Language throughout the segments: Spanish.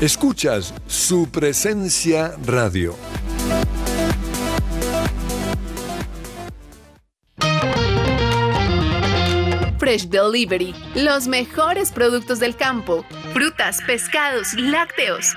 Escuchas su presencia radio. Fresh Delivery, los mejores productos del campo, frutas, pescados, lácteos.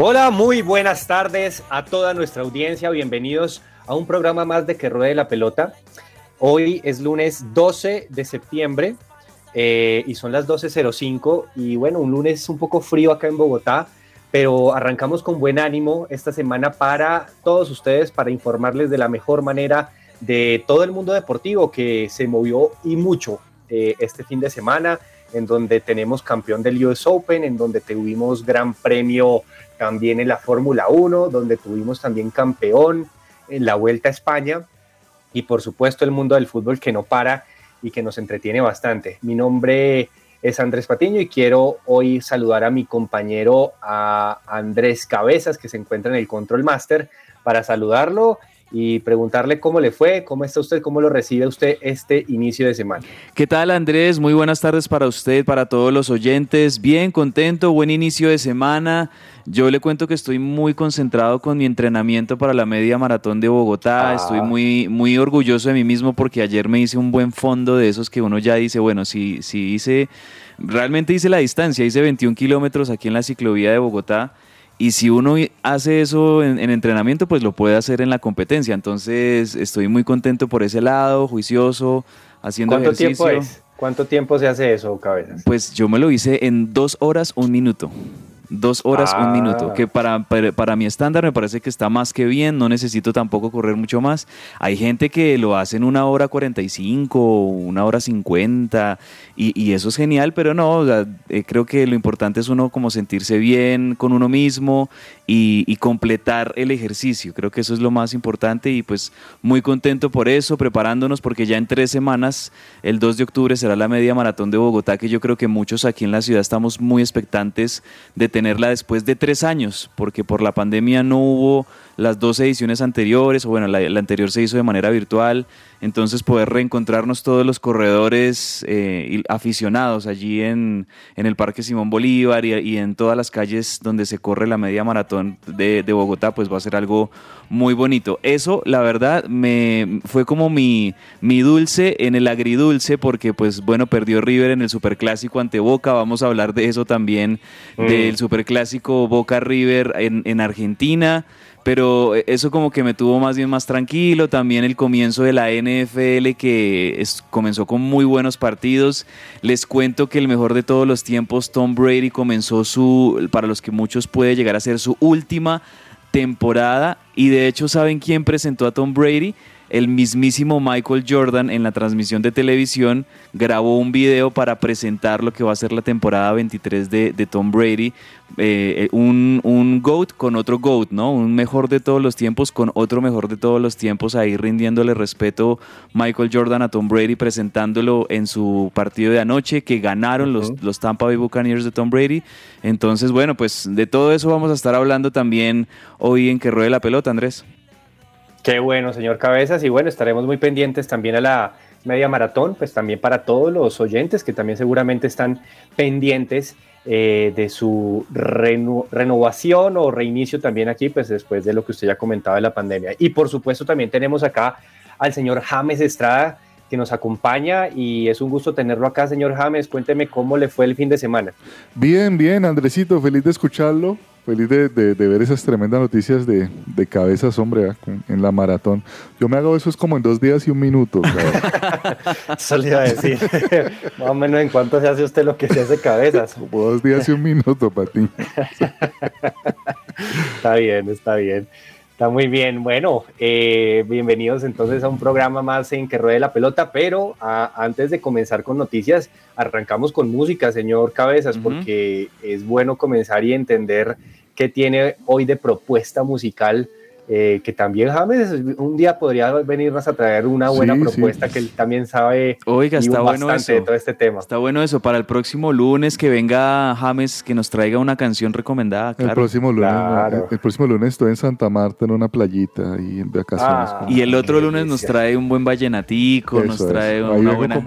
Hola, muy buenas tardes a toda nuestra audiencia. Bienvenidos a un programa más de Que Ruede la Pelota. Hoy es lunes 12 de septiembre eh, y son las 12.05 y bueno, un lunes un poco frío acá en Bogotá, pero arrancamos con buen ánimo esta semana para todos ustedes, para informarles de la mejor manera de todo el mundo deportivo que se movió y mucho eh, este fin de semana, en donde tenemos campeón del US Open, en donde tuvimos gran premio también en la Fórmula 1, donde tuvimos también campeón en la Vuelta a España y por supuesto el mundo del fútbol que no para y que nos entretiene bastante. Mi nombre es Andrés Patiño y quiero hoy saludar a mi compañero a Andrés Cabezas que se encuentra en el Control Master para saludarlo y preguntarle cómo le fue, cómo está usted, cómo lo recibe usted este inicio de semana. ¿Qué tal Andrés? Muy buenas tardes para usted, para todos los oyentes. Bien, contento, buen inicio de semana. Yo le cuento que estoy muy concentrado con mi entrenamiento para la media maratón de Bogotá. Ah. Estoy muy, muy orgulloso de mí mismo porque ayer me hice un buen fondo de esos que uno ya dice, bueno, si, si hice, realmente hice la distancia, hice 21 kilómetros aquí en la ciclovía de Bogotá. Y si uno hace eso en, en, entrenamiento, pues lo puede hacer en la competencia. Entonces estoy muy contento por ese lado, juicioso, haciendo ¿Cuánto ejercicio. tiempo es? ¿Cuánto tiempo se hace eso, Cabezas? Pues yo me lo hice en dos horas, un minuto. Dos horas, Ah. un minuto, que para, para, para mi estándar me parece que está más que bien, no necesito tampoco correr mucho más. Hay gente que lo hace en una hora 45, una hora 50, y, y eso es genial, pero no, o sea, eh, creo que lo importante es uno como sentirse bien con uno mismo y, y completar el ejercicio, creo que eso es lo más importante y pues muy contento por eso, preparándonos porque ya en tres semanas, el 2 de octubre será la media maratón de Bogotá, que yo creo que muchos aquí en la ciudad estamos muy expectantes de tenerla después de tres años, porque por la pandemia no hubo las dos ediciones anteriores, o bueno, la, la anterior se hizo de manera virtual, entonces poder reencontrarnos todos los corredores eh, aficionados allí en, en, el Parque Simón Bolívar y, y, en todas las calles donde se corre la media maratón de, de, Bogotá, pues va a ser algo muy bonito. Eso, la verdad, me fue como mi, mi dulce en el agridulce, porque pues bueno, perdió River en el Superclásico ante Boca, vamos a hablar de eso también, mm. del Superclásico Boca River en, en Argentina pero eso como que me tuvo más bien más tranquilo, también el comienzo de la NFL que comenzó con muy buenos partidos, les cuento que el mejor de todos los tiempos, Tom Brady comenzó su, para los que muchos puede llegar a ser su última temporada. Y de hecho saben quién presentó a Tom Brady, el mismísimo Michael Jordan en la transmisión de televisión grabó un video para presentar lo que va a ser la temporada 23 de, de Tom Brady, eh, un, un, GOAT con otro GOAT, ¿no? Un mejor de todos los tiempos con otro mejor de todos los tiempos, ahí rindiéndole respeto Michael Jordan a Tom Brady, presentándolo en su partido de anoche, que ganaron uh -huh. los, los Tampa Bay Buccaneers de Tom Brady. Entonces, bueno, pues de todo eso vamos a estar hablando también hoy en Que Ruede la Pelota, Andrés. Qué bueno, señor Cabezas. Y bueno, estaremos muy pendientes también a la media maratón, pues también para todos los oyentes que también seguramente están pendientes eh, de su renovación o reinicio también aquí, pues después de lo que usted ya comentaba de la pandemia. Y por supuesto también tenemos acá al señor James Estrada que nos acompaña y es un gusto tenerlo acá, señor James. Cuénteme cómo le fue el fin de semana. Bien, bien, Andresito, feliz de escucharlo. Feliz de, ver esas tremendas noticias de, cabezas, hombre, en la maratón. Yo me hago eso es como en dos días y un minuto. eso le iba a decir. Más o menos en cuánto se hace usted lo que se hace cabezas. Como dos días y un minuto para ti. está bien, está bien. Está muy bien. Bueno, eh, bienvenidos entonces a un programa más en que ruede la pelota, pero antes de comenzar con noticias, arrancamos con música, señor Cabezas, porque es bueno comenzar y entender qué tiene hoy de propuesta musical eh, que también James un día podría venirnos a traer una buena propuesta que él también sabe Oiga, está bueno eso. de todo este tema. Está bueno eso. Para el próximo lunes que venga James, que nos traiga una canción recomendada. El próximo lunes, el, próximo lunes estoy en Santa Marta en una playita y en vacaciones. Ah, y el otro lunes nos trae un buen vallenatico, nos trae una buena,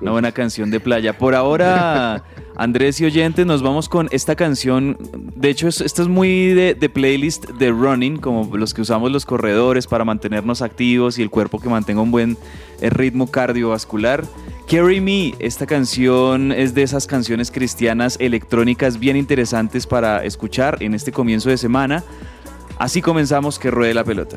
una buena canción de playa. Por ahora, Andrés y oyentes, nos vamos con esta canción. De hecho, esto es muy de, de playlist de running, como los que usamos los corredores para mantenernos activos y el cuerpo que mantenga un buen eh, ritmo cardiovascular. Carry Me, esta canción es de esas canciones cristianas electrónicas bien interesantes para escuchar en este comienzo de semana. Así comenzamos que ruede la pelota.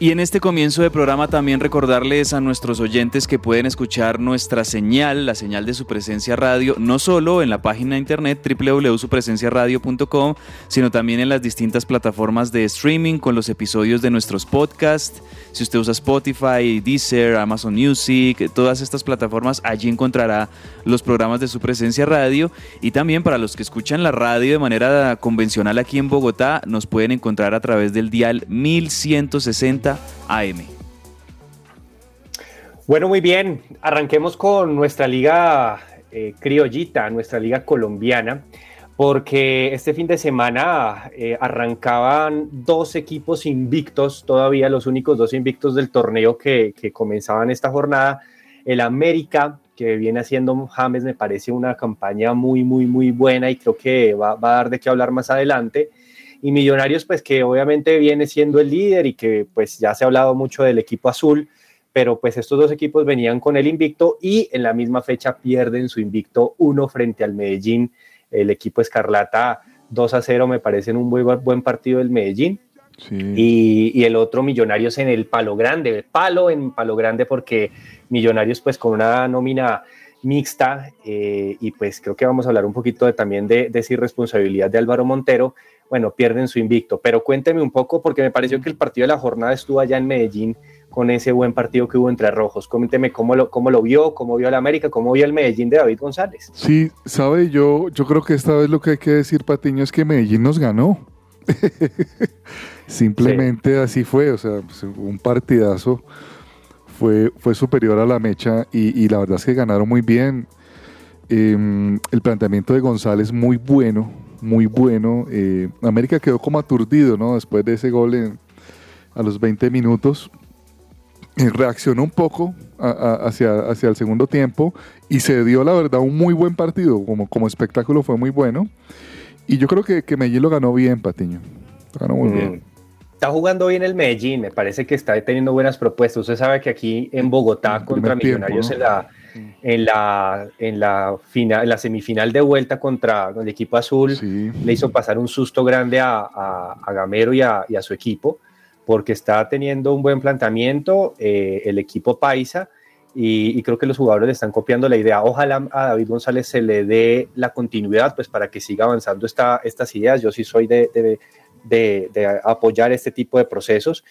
Y en este comienzo de programa también recordarles a nuestros oyentes que pueden escuchar nuestra señal, la señal de su presencia radio, no solo en la página de internet www.supresenciaradio.com, sino también en las distintas plataformas de streaming con los episodios de nuestros podcasts. Si usted usa Spotify, Deezer, Amazon Music, todas estas plataformas, allí encontrará los programas de su presencia radio. Y también para los que escuchan la radio de manera convencional aquí en Bogotá, nos pueden encontrar a través del dial 1160 AM. Bueno, muy bien. Arranquemos con nuestra liga eh, criollita, nuestra liga colombiana, porque este fin de semana eh, arrancaban dos equipos invictos, todavía los únicos dos invictos del torneo que, comenzaban esta jornada. El América, que viene haciendo James, me parece una campaña muy, muy, muy buena y creo que va, va a dar de qué hablar más adelante y Millonarios pues que obviamente viene siendo el líder y que pues ya se ha hablado mucho del equipo azul, pero pues estos dos equipos venían con el invicto y en la misma fecha pierden su invicto uno frente al Medellín, el equipo Escarlata 2 a 0 me parece un muy buen partido del Medellín. Y, el otro Millonarios en el palo grande, palo en palo grande porque Millonarios pues con una nómina mixta eh, y pues creo que vamos a hablar un poquito de, también de, de esa irresponsabilidad de Álvaro Montero, bueno, pierden su invicto. Pero cuénteme un poco, porque me pareció que el partido de la jornada estuvo allá en Medellín con ese buen partido que hubo entre rojos. Coménteme cómo lo, cómo lo vio, cómo vio el América, cómo vio el Medellín de David González. Sí, sabe, yo, yo creo que esta vez lo que hay que decir, Patiño, es que Medellín nos ganó. Simplemente así fue, o sea, pues, un partidazo fue, fue superior a la mecha y, la verdad es que ganaron muy bien. Em, el planteamiento de González muy bueno, muy bueno. Eh, América quedó como aturdido, ¿no? Después de ese gol a los 20 minutos. Eh, reaccionó un poco hacia, hacia el segundo tiempo y se dio, la verdad, un muy buen partido. Como, como espectáculo fue muy bueno. Y yo creo que, que Medellín lo ganó bien, Patiño. ganó muy bien. Mm. Está jugando bien el Medellín, me parece que está teniendo buenas propuestas. Usted sabe que aquí en Bogotá contra Millonarios en la en la, en la, final, en la semifinal de vuelta contra el equipo azul, le hizo pasar un susto grande a, a, Gamero y a, y a, su equipo, porque está teniendo un buen planteamiento eh, el equipo paisa. Y, creo que los jugadores le están copiando la idea. Ojalá a David González se le dé la continuidad, pues para que siga avanzando esta, estas ideas. Yo sí soy de, de, de, de apoyar este tipo de procesos.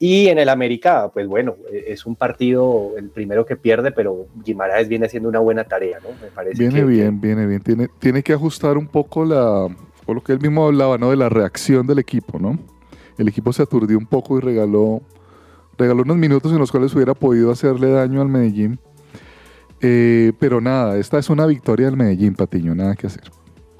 Y en el América, pues bueno, es un partido el primero que pierde, pero Guimaraes viene haciendo una buena tarea, ¿no? Me parece viene bien, viene bien. Tiene, tiene que ajustar un poco la, o lo que él mismo hablaba, ¿no? De la reacción del equipo, ¿no? El equipo se aturdió un poco y regaló, regaló unos minutos en los cuales hubiera podido hacerle daño al Medellín. Eh, pero nada, esta es una victoria del Medellín, Patiño, nada que hacer.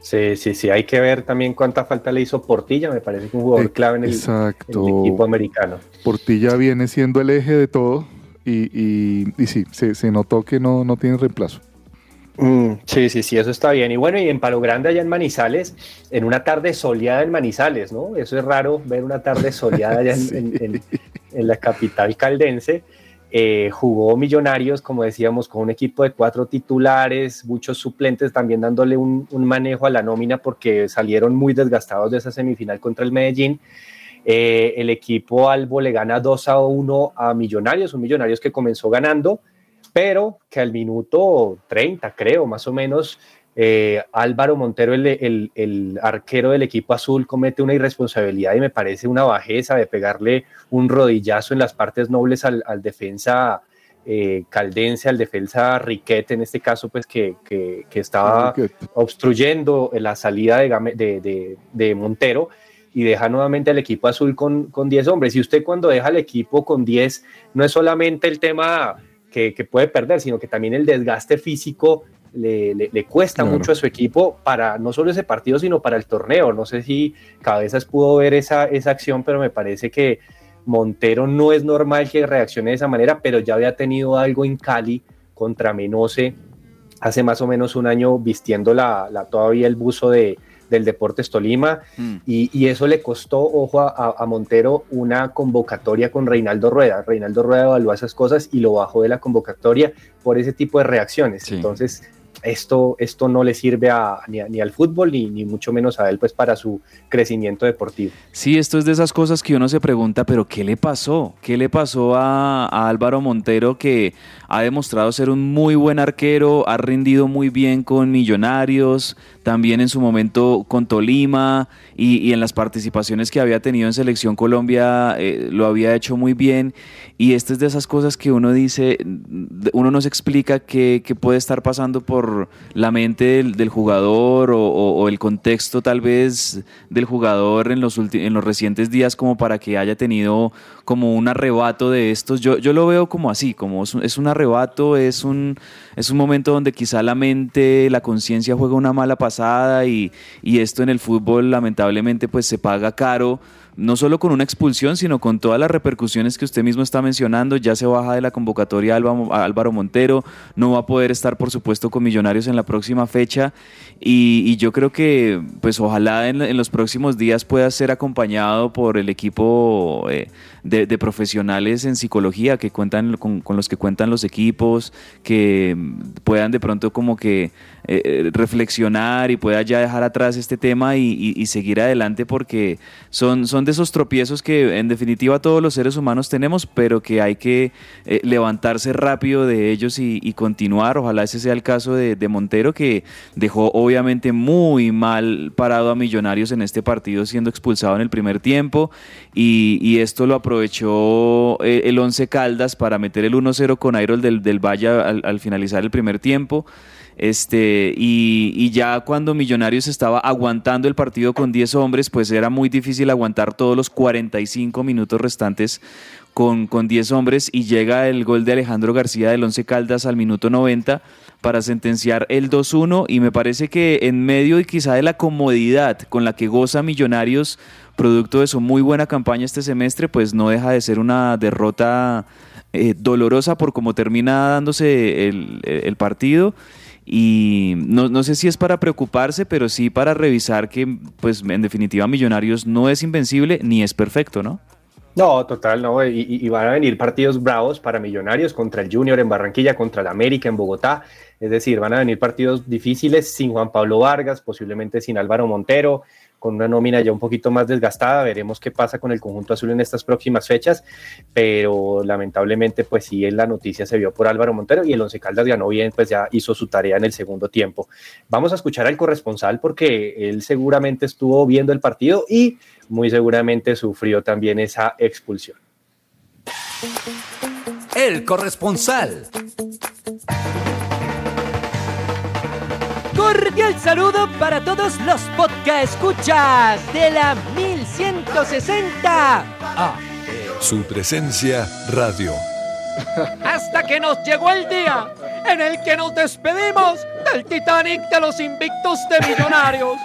Sí, sí, sí, hay que ver también cuánta falta le hizo Portilla, me parece que un jugador clave en el, equipo americano. Portilla viene siendo el eje de todo y, y, sí, se, notó que no, no tiene reemplazo. Mm, sí, sí, sí, eso está bien. Y bueno, y en Palo Grande, allá en Manizales, en una tarde soleada en Manizales, ¿no? Eso es raro ver una tarde soleada allá en, en la capital caldense. Eh, jugó Millonarios, como decíamos, con un equipo de cuatro titulares, muchos suplentes, también dándole un, manejo a la nómina porque salieron muy desgastados de esa semifinal contra el Medellín. Eh, el equipo Albo le gana 2 a 1 a Millonarios, un Millonarios que comenzó ganando, pero que al minuto 30, creo, más o menos, eh, Álvaro Montero, el, arquero del equipo azul, comete una irresponsabilidad y me parece una bajeza de pegarle un rodillazo en las partes nobles al, defensa eh, caldense, al defensa Riquete, en este caso, pues que, estaba obstruyendo la salida de, Montero y deja nuevamente al equipo azul con, 10 hombres. Y usted cuando deja al equipo con 10, no es solamente el tema que, que puede perder, sino que también el desgaste físico le, cuesta mucho a su equipo para no solo ese partido, sino para el torneo. No sé si Cabezas pudo ver esa, esa acción, pero me parece que Montero no es normal que reaccione de esa manera, pero ya había tenido algo en Cali contra Menose hace más o menos un año vistiendo la, todavía el buzo de, del Deportes Tolima mm. y, eso le costó, ojo, a, Montero una convocatoria con Reinaldo Rueda. Reinaldo Rueda evaluó esas cosas y lo bajó de la convocatoria por ese tipo de reacciones. Entonces, esto, esto no le sirve a, ni, al fútbol ni, mucho menos a él pues para su crecimiento deportivo. Sí, esto es de esas cosas que uno se pregunta, pero ¿qué le pasó? ¿Qué le pasó a, a Álvaro Montero que ha demostrado ser un muy buen arquero, ha rendido muy bien con Millonarios, también en su momento con Tolima y, en las participaciones que había tenido en Selección Colombia eh, lo había hecho muy bien y esta es de esas cosas que uno dice, uno nos explica qué, puede estar pasando por la mente del, jugador o, el contexto tal vez del jugador en los, en los recientes días como para que haya tenido como un arrebato de estos. Yo, yo lo veo como así, como es un, es un arrebato, es un, es un momento donde quizá la mente, la conciencia juega una mala pasada y, y esto en el fútbol lamentablemente pues se paga caro no solo con una expulsión, sino con todas las repercusiones que usted mismo está mencionando. Ya se baja de la convocatoria Álvaro Montero, no va a poder estar, por supuesto, con Millonarios en la próxima fecha. Y, yo creo que, pues ojalá en, los próximos días pueda ser acompañado por el equipo eh, de, profesionales en psicología que cuentan con, los que cuentan los equipos, que puedan de pronto como que eh, eh, reflexionar y pueda ya dejar atrás este tema y, seguir adelante porque son, son de esos tropiezos que en definitiva todos los seres humanos tenemos, pero que hay que eh, levantarse rápido de ellos y, continuar. Ojalá ese sea el caso de, Montero que dejó obviamente muy mal parado a Millonarios en este partido siendo expulsado en el primer tiempo y, esto lo aprovechó eh, el Once Caldas para meter el 1-0 con Ayrol del, del Valle al, finalizar el primer tiempo. Este, y, ya cuando Millonarios estaba aguantando el partido con 10 hombres, pues era muy difícil aguantar todos los 45 minutos restantes con, con 10 hombres y llega el gol de Alejandro García del Once Caldas al minuto 90 para sentenciar el 2-1 y me parece que en medio y quizá de la comodidad con la que goza Millonarios producto de su muy buena campaña este semestre, pues no deja de ser una derrota eh, dolorosa por cómo termina dándose el, partido. Y no, no, sé si es para preocuparse, pero sí para revisar que, pues en definitiva, Millonarios no es invencible ni es perfecto, ¿no? No, total, no. Y, van a venir partidos bravos para Millonarios contra el Junior en Barranquilla, contra el América en Bogotá. Es decir, van a venir partidos difíciles sin Juan Pablo Vargas, posiblemente sin Álvaro Montero, con una nómina ya un poquito más desgastada. Veremos qué pasa con el conjunto azul en estas próximas fechas, pero lamentablemente, pues sí, la noticia se vio por Álvaro Montero y el Once Caldas ganó bien, pues ya hizo su tarea en el segundo tiempo. Vamos a escuchar al corresponsal porque él seguramente estuvo viendo el partido y muy seguramente sufrió también esa expulsión. El corresponsal. Cordial saludo para todos los podcast escuchas de la 1160. Ah, Su presencia radio. Hasta que nos llegó el día en el que nos despedimos del Titanic de los invictos de Millonarios.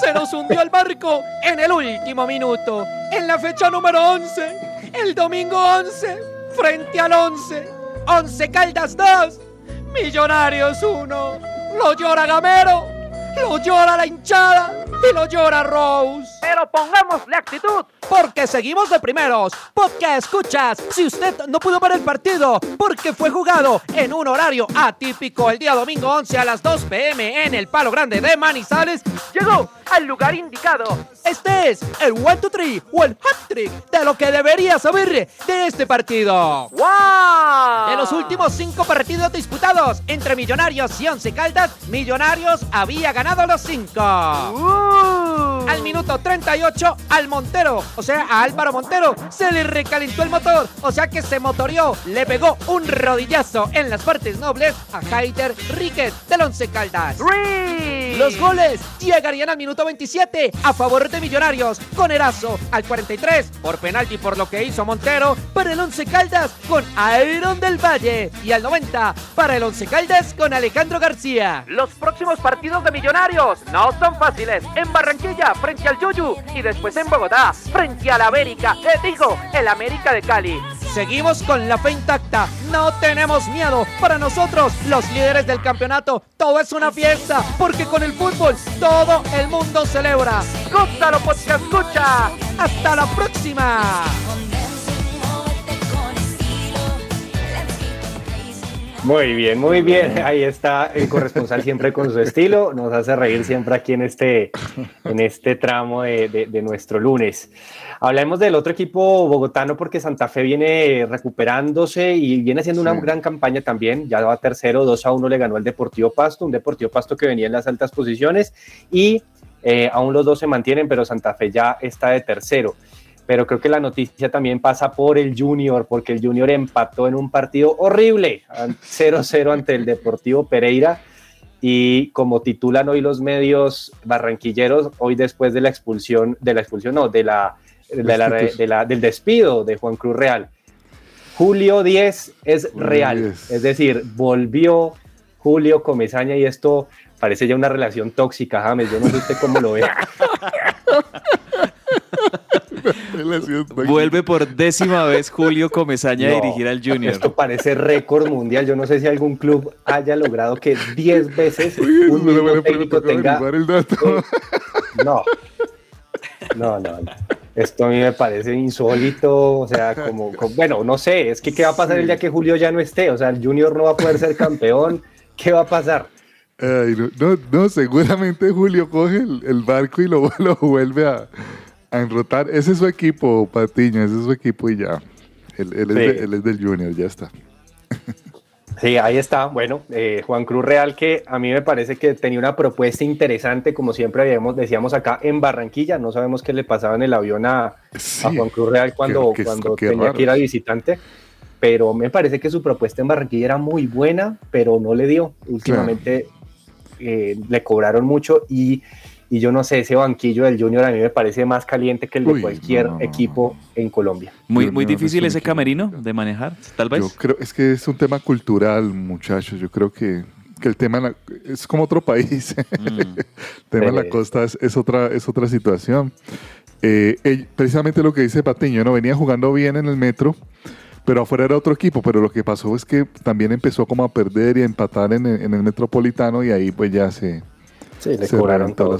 Se nos hundió el barco en el último minuto, en la fecha número 11, el domingo 11, frente al 11, 11 Caldas 2, Millonarios 1. Lo llora Gamero, lo llora la hinchada y lo llora Rose. Pero pongámosle actitud, porque seguimos de primeros. Podcast escuchas, si usted no pudo ver el partido, porque fue jugado en un horario atípico el día domingo 11 a las 2 pm en el Palo Grande de Manizales, llegó al lugar indicado. Este es el 1, 2, 3 o el hat trick de lo que debería saber de este partido. ¡Wow! De los últimos cinco partidos disputados entre Millonarios y Once Caldas, Millonarios había ganado los cinco. Uh. Al minuto 38, al Montero, o sea, a Álvaro Montero, se le recalentó el motor, o sea que se motorió, le pegó un rodillazo en las partes nobles a Haider Ríquez del Once Caldas. Los goles llegarían al minuto 27 a favor de Millonarios con Erazo al 43 por penalti por lo que hizo Montero para el Once Caldas con Iron del Valle y al 90 para el Once Caldas con Alejandro García. Los próximos partidos de Millonarios no son fáciles. En Barranquilla frente al Yuyu y después en Bogotá frente al América, eh, digo, el América de Cali. Seguimos con la fe intacta, no tenemos miedo. Para nosotros, los líderes del campeonato, todo es una fiesta, porque con el fútbol todo el mundo celebra. ¡Gózalo, podcast escucha! ¡Hasta la próxima! Muy bien, muy bien. Ahí está el corresponsal siempre con su estilo. Nos hace reír siempre aquí en este, en este tramo de, de, nuestro lunes. Hablemos del otro equipo bogotano porque Santa Fe viene recuperándose y viene haciendo una gran campaña también. Ya va tercero, 2 a 1 le ganó el Deportivo Pasto, un Deportivo Pasto que venía en las altas posiciones y eh, aún los dos se mantienen, pero Santa Fe ya está de tercero pero creo que la noticia también pasa por el Junior, porque el Junior empató en un partido horrible, 0-0 ante el Deportivo Pereira. Y como titulan hoy los medios barranquilleros, hoy después de la expulsión, de la expulsión, no, de la, del despido de Juan Cruz Real, Julio 10 es real, es decir, volvió Julio Comesaña y esto parece ya una relación tóxica, James, yo no sé usted cómo lo ve. Vuelve por décima vez Julio Comesaña a dirigir al Junior. Esto parece récord mundial. Yo no sé si algún club haya logrado que 10 veces un mismo técnico tenga. El dato. No. No, no, Esto a mí me parece insólito. O sea, como, bueno, no sé. Es que qué va a pasar el día que Julio ya no esté. O sea, el Junior no va a poder ser campeón. ¿Qué va a pasar? no, no, seguramente Julio coge el, barco y lo, lo vuelve a, a enrotar. Ese es su equipo, Patiño, ese es su equipo y ya. Él, es, del Junior, ya está. Sí, ahí está. Bueno, eh, Juan Cruz Real, que a mí me parece que tenía una propuesta interesante, como siempre habíamos, decíamos acá en Barranquilla. No sabemos qué le pasaba en el avión a, Juan Cruz Real cuando, cuando tenía que ir a visitante. Pero me parece que su propuesta en Barranquilla era muy buena, pero no le dio. Últimamente eh, le cobraron mucho y y yo no sé, ese banquillo del Junior a mí me parece más caliente que el de cualquier equipo en Colombia. Muy, muy difícil ese camerino de manejar, tal vez. Yo creo, es que es un tema cultural, muchachos. Yo creo que, que el tema es como otro país. Mm. el tema de la costa es, otra, es otra situación. Eh, precisamente lo que dice Patiño, ¿no? venía jugando bien en el metro, pero afuera era otro equipo, pero lo que pasó es que también empezó como a perder y a empatar en en el metropolitano y ahí pues ya se, Sí, le cobraron todo.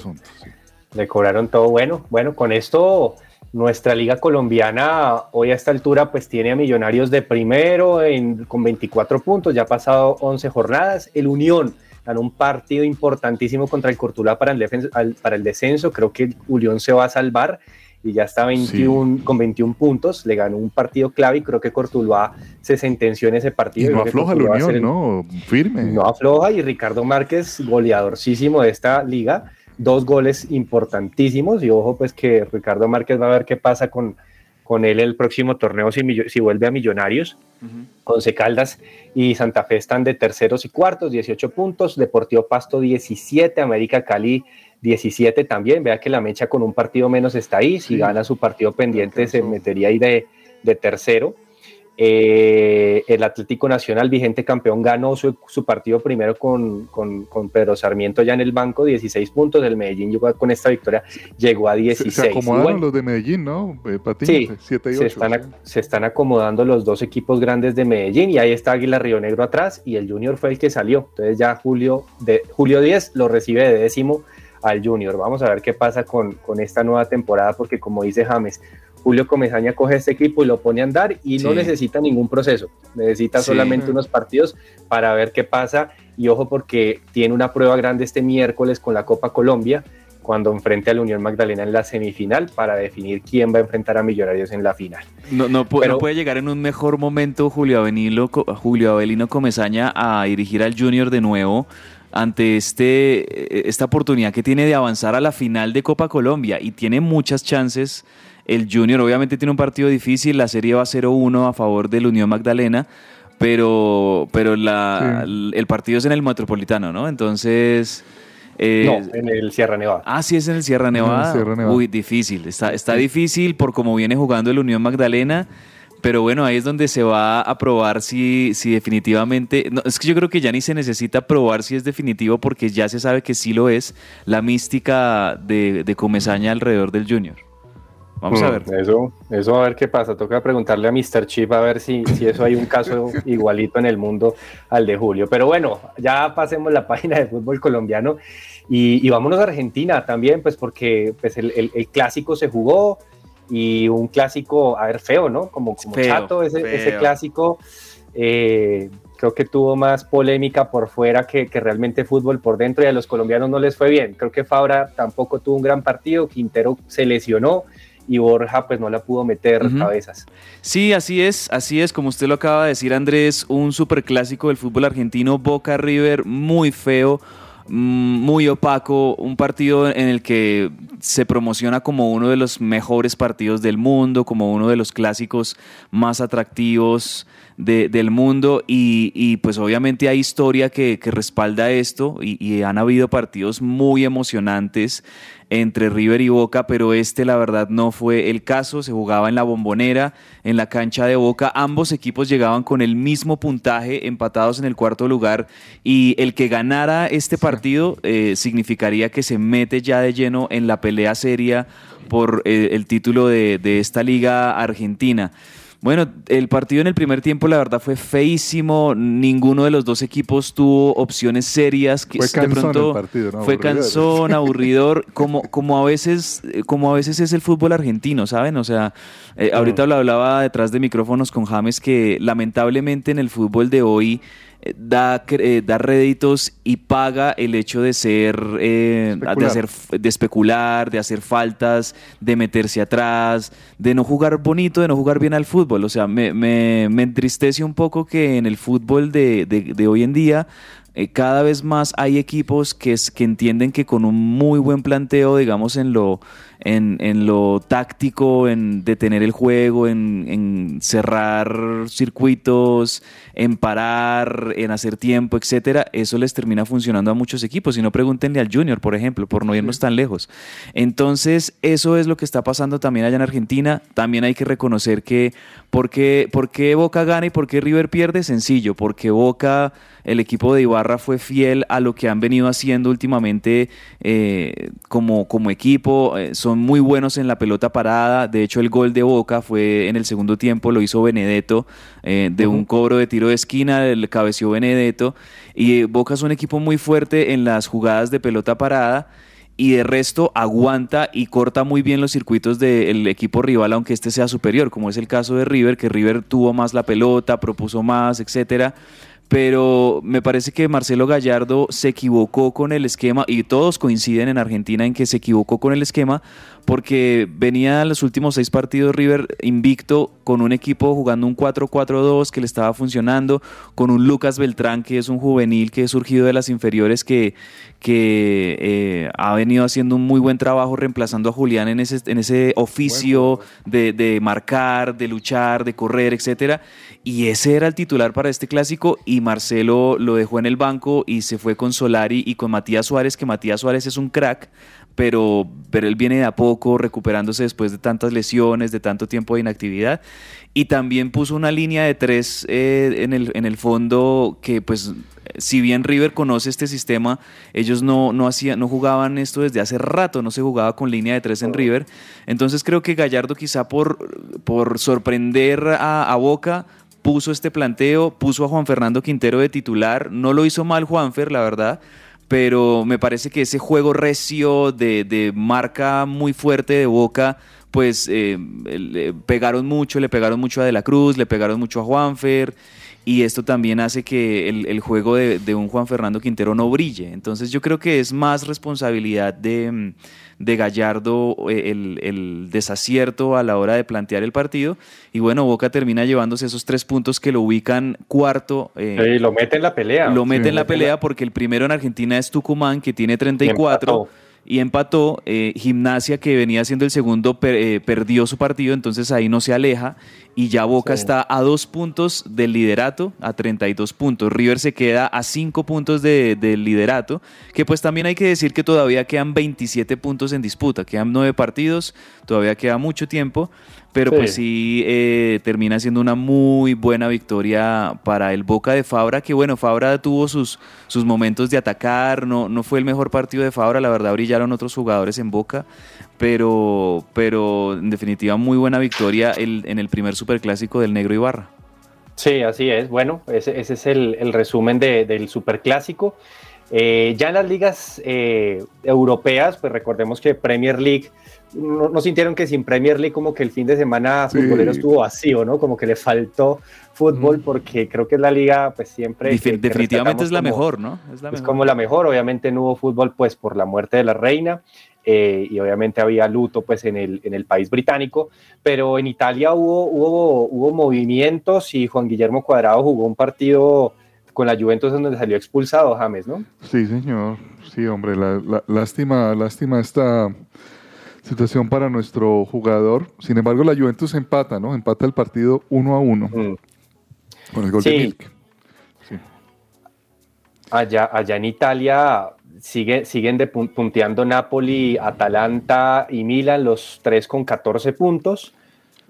Le cobraron todo. Bueno, bueno, con esto nuestra liga colombiana hoy a esta altura pues tiene a Millonarios de primero con 24 puntos, ya ha pasado 11 jornadas. El Unión ganó un partido importantísimo contra el Cortula para el, para el descenso, creo que el Unión se va a salvar y ya está 21, con 21 puntos, le ganó un partido clave y creo que Cortuluá se sentenció en ese partido. Y no afloja el Unión, ¿no? Firme. No afloja y Ricardo Márquez, goleadorcísimo de esta liga, dos goles importantísimos y ojo pues que Ricardo Márquez va a ver qué pasa con, con él el próximo torneo si, si vuelve a Millonarios. Once Caldas y Santa Fe están de terceros y cuartos, 18 puntos, Deportivo Pasto 17, América Cali 17 también, vea que la mecha con un partido menos está ahí, si gana su partido pendiente se metería ahí de, de tercero. Eh, el Atlético Nacional, vigente campeón, ganó su, partido primero con, con, Pedro Sarmiento ya en el banco, 16 puntos. El Medellín llegó con esta victoria, llegó a 16. Se, acomodaron los de Medellín, ¿no? Eh, sí, 7 y 8, se, están, se están acomodando los dos equipos grandes de Medellín y ahí está Águila Río Negro atrás y el Junior fue el que salió. Entonces ya Julio, de, Julio 10 lo recibe de décimo al Junior. Vamos a ver qué pasa con, con esta nueva temporada, porque como dice James, Julio Comesaña coge este equipo y lo pone a andar y no necesita ningún proceso, necesita solamente unos partidos para ver qué pasa. Y ojo porque tiene una prueba grande este miércoles con la Copa Colombia cuando enfrente a la Unión Magdalena en la semifinal para definir quién va a enfrentar a Millonarios en la final. No, no, puede llegar en un mejor momento Julio Avelino, Julio Avelino Comesaña a dirigir al Junior de nuevo ante este, esta oportunidad que tiene de avanzar a la final de Copa Colombia y tiene muchas chances. El Junior obviamente tiene un partido difícil, la serie va 0-1 a favor del Unión Magdalena, pero, pero la, el partido es en el Metropolitano, ¿no? Entonces... Eh, no, en el Sierra Nevada. Ah, sí, es en el Sierra Nevada. Uy, difícil. Está, está difícil por cómo viene jugando el Unión Magdalena. Pero bueno, ahí es donde se va a probar si, si definitivamente. No, es que yo creo que ya ni se necesita probar si es definitivo porque ya se sabe que sí lo es la mística de, de Comesaña alrededor del Junior. Vamos a mm, ver. Eso, eso a ver qué pasa. Toca preguntarle a Mr. Chip a ver si, si eso hay un caso igualito en el mundo al de Julio. Pero bueno, ya pasemos la página de fútbol colombiano y, y vámonos a Argentina también, pues porque pues el, el, el clásico se jugó y un clásico, a ver, feo, ¿no? Como, como chato ese, ese clásico. Eh, creo que tuvo más polémica por fuera que, que, realmente fútbol por dentro y a los colombianos no les fue bien. Creo que Fabra tampoco tuvo un gran partido, Quintero se lesionó y Borja pues no la pudo meter cabezas. Sí, así es, así es, como usted lo acaba de decir Andrés, un superclásico del fútbol argentino, Boca River, muy feo, muy opaco, un partido en el que se promociona como uno de los mejores partidos del mundo, como uno de los clásicos más atractivos del mundo. Y, pues obviamente hay historia que, respalda esto y, han habido partidos muy emocionantes entre River y Boca, pero este la verdad no fue el caso, se jugaba en la bombonera, en la cancha de Boca, ambos equipos llegaban con el mismo puntaje, empatados en el cuarto lugar, y el que ganara este partido eh, significaría que se mete ya de lleno en la pelea seria por eh, el título de esta liga argentina. Bueno, el partido en el primer tiempo la verdad fue feísimo, ninguno de los dos equipos tuvo opciones serias. Que fue cansón de pronto, el partido, ¿no? Fue cansón, aburridor, como, como, a veces, como a veces es el fútbol argentino, ¿saben? O sea, eh, ahorita lo hablaba detrás de micrófonos con James que lamentablemente en el fútbol de hoy da, eh, da réditos y paga el hecho de ser, eh, de hacer, de especular, de hacer faltas, de meterse atrás, de no jugar bonito, de no jugar bien al fútbol. O sea, me, me, me entristece un poco que en el fútbol de, de, de hoy en día eh, cada vez más hay equipos que, que entienden que con un muy buen planteo, digamos, en lo, en, en lo táctico, en detener el juego, en, en, cerrar circuitos, en parar, en hacer tiempo, etcétera, eso les termina funcionando a muchos equipos. Si no, pregúntenle al Junior, por ejemplo, por no irnos tan lejos. Entonces, eso es lo que está pasando también allá en Argentina. También hay que reconocer que, ¿por qué, por qué Boca gana y por qué River pierde? Sencillo, porque Boca el equipo de Ibarra fue fiel a lo que han venido haciendo últimamente eh, como, como equipo. Eh, son muy buenos en la pelota parada. De hecho, el gol de Boca fue en el segundo tiempo, lo hizo Benedetto eh, de un cobro de tiro de esquina, el cabeció Benedetto. Y Boca es un equipo muy fuerte en las jugadas de pelota parada. y de resto aguanta y corta muy bien los circuitos del equipo rival, aunque este sea superior, como es el caso de River, que River tuvo más la pelota, propuso más, etcétera pero me parece que Marcelo Gallardo se equivocó con el esquema y todos coinciden en Argentina en que se equivocó con el esquema porque venía los últimos seis partidos River invicto con un equipo jugando un 4-4-2 que le estaba funcionando, con un Lucas Beltrán que es un juvenil que es surgido de las inferiores que, que eh, ha venido haciendo un muy buen trabajo reemplazando a Julián en ese, en ese oficio de, de, marcar, de luchar, de correr, etcétera. Y ese era el titular para este clásico y Marcelo lo dejó en el banco y se fue con Solari y con Matías Suárez, que Matías Suárez es un crack, pero, pero él viene de a poco recuperándose después de tantas lesiones, de tanto tiempo de inactividad. Y también puso una línea de tres eh, en, el, en el fondo que pues si bien River conoce este sistema, ellos no, no, no jugaban esto desde hace rato, no se jugaba con línea de tres en River. Entonces creo que Gallardo quizá por, por sorprender a, a Boca puso este planteo, puso a Juan Fernando Quintero de titular, no lo hizo mal Juanfer, la verdad, pero me parece que ese juego recio de, marca muy fuerte de Boca, pues eh, le pegaron mucho, le pegaron mucho a De la Cruz, le pegaron mucho a Juanfer y esto también hace que el, juego de, un Juan Fernando Quintero no brille. Entonces yo creo que es más responsabilidad de, Gallardo eh, el, desacierto a la hora de plantear el partido. Y bueno, Boca termina llevándose esos tres puntos que lo ubican cuarto. Eh, lo mete en la pelea. Lo mete en la pelea porque el primero en Argentina es Tucumán, que tiene 34 y empató. Eh, Gimnasia, que venía siendo el segundo, eh, perdió su partido, entonces ahí no se aleja. Y ya Boca está a dos puntos del liderato, a 32 puntos. River se queda a cinco puntos del liderato, que pues también hay que decir que todavía quedan 27 puntos en disputa, quedan nueve partidos, todavía queda mucho tiempo pero pues sí eh, termina siendo una muy buena victoria para el Boca de Fabra, que bueno, Fabra tuvo sus, sus momentos de atacar, no, no fue el mejor partido de Fabra, la verdad brillaron otros jugadores en Boca, pero, pero en definitiva muy buena victoria el, en el primer superclásico del Negro Ibarra. Sí, así es. Bueno, ese, ese es el, el resumen de, del superclásico. Eh, ya en las ligas eh, europeas, pues recordemos que Premier League no, sintieron que sin Premier League como que el fin de semana futbolero estuvo vacío, ¿no? Como que le faltó fútbol porque creo que es la liga pues siempre... definitivamente es la mejor, ¿no? Es, como la mejor, obviamente no hubo fútbol pues por la muerte de la reina eh, y obviamente había luto pues en el, en el país británico, pero en Italia hubo, hubo, hubo movimientos y Juan Guillermo Cuadrado jugó un partido con la Juventus donde salió expulsado James, ¿no? Sí, señor. Sí, hombre, la, lástima, lástima esta situación para nuestro jugador. Sin embargo, la Juventus empata, ¿no? Empata el partido uno a uno mm. con el gol de Milk. Allá, allá en Italia sigue, siguen de punteando Napoli, Atalanta y Milan, los tres con 14 puntos.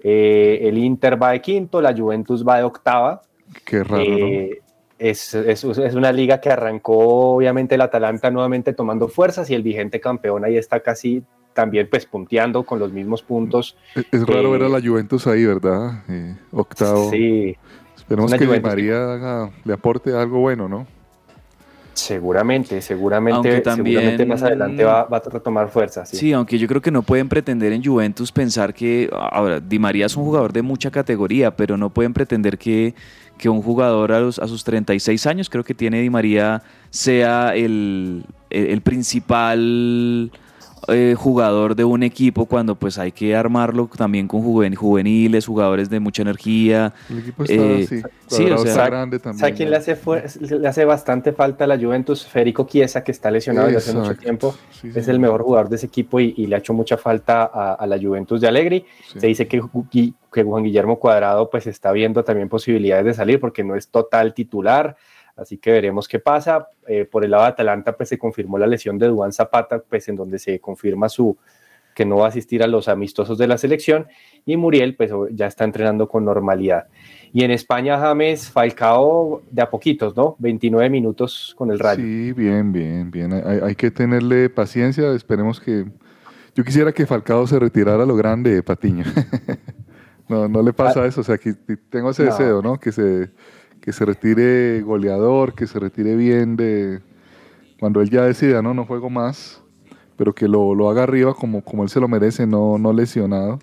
Eh, el Inter va de quinto, la Juventus va de octava. Qué raro. Eh, es, es, es, una liga que arrancó, obviamente, el Atalanta nuevamente tomando fuerzas y el vigente campeón ahí está casi también pues punteando con los mismos puntos. Es, raro ver a la Juventus ahí, ¿verdad? Eh, octavo. Sí. Esperemos que María le aporte algo bueno, ¿no? Seguramente, seguramente, seguramente más adelante va, va, a retomar fuerza. Sí. sí. aunque yo creo que no pueden pretender en Juventus pensar que, ahora, Di María es un jugador de mucha categoría, pero no pueden pretender que, que un jugador a, los, a sus 36 años, creo que tiene Di María, sea el, el principal eh, jugador de un equipo cuando pues hay que armarlo también con juveniles, jugadores de mucha energía. El equipo está eh, sí, o sea, grande también. ¿Sabe quién le hace, le hace bastante falta a la Juventus? Federico Chiesa, que está lesionado desde hace mucho tiempo. es el mejor jugador de ese equipo y, le ha hecho mucha falta a, la Juventus de Alegri. Se dice que, que Juan Guillermo Cuadrado pues está viendo también posibilidades de salir porque no es total titular Así que veremos qué pasa. Eh, por el lado de Atalanta, pues se confirmó la lesión de Duan Zapata, pues en donde se confirma su que no va a asistir a los amistosos de la selección y Muriel pues ya está entrenando con normalidad. Y en España James Falcao de a poquitos, ¿no? 29 minutos con el Rayo. Sí, bien, bien, bien. Hay, que tenerle paciencia, esperemos que yo quisiera que Falcao se retirara a lo grande de Patiño. no, no le pasa ah. eso, o sea, que tengo ese deseo, ¿no? Que se que se retire goleador, que se retire bien de cuando él ya decida, no, no juego más, pero que lo, lo haga arriba como, como él se lo merece, no, no lesionado.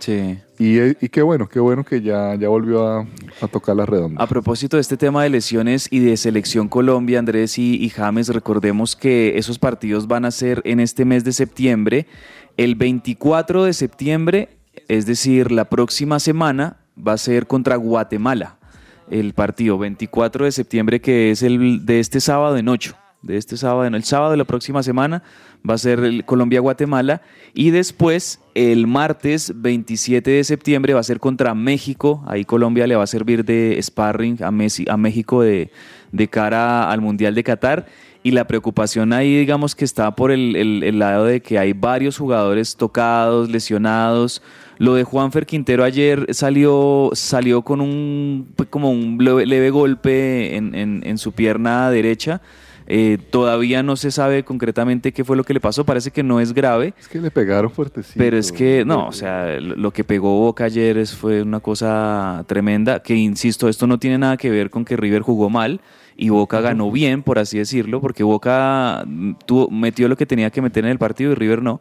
Sí. Y, y qué bueno, qué bueno que ya, ya volvió a, a tocar la redonda. A propósito de este tema de lesiones y de selección Colombia, Andrés y, y James, recordemos que esos partidos van a ser en este mes de septiembre. El 24 de septiembre, es decir, la próxima semana, va a ser contra Guatemala. El partido 24 de septiembre, que es el de este sábado en 8. De este sábado, en el sábado de la próxima semana, va a ser Colombia-Guatemala. Y después, el martes 27 de septiembre, va a ser contra México. Ahí Colombia le va a servir de sparring a, Messi, a México de, de cara al Mundial de Qatar. Y la preocupación ahí, digamos que está por el, el- lado de que hay varios jugadores tocados, lesionados. Lo de Juanfer Quintero ayer salió, salió con un pues, como un leve, golpe en- en su pierna derecha. Eh, todavía no se sabe concretamente qué fue lo que le pasó. Parece que no es grave. Es que le pegaron fuertecito. Pero es que, no, o sea, lo que pegó Boca ayer fue una cosa tremenda, que insisto, esto no tiene nada que ver con que River jugó mal y Boca ganó bien, por así decirlo, porque Boca mm, tuvo, metió lo que tenía que meter en el partido y River no.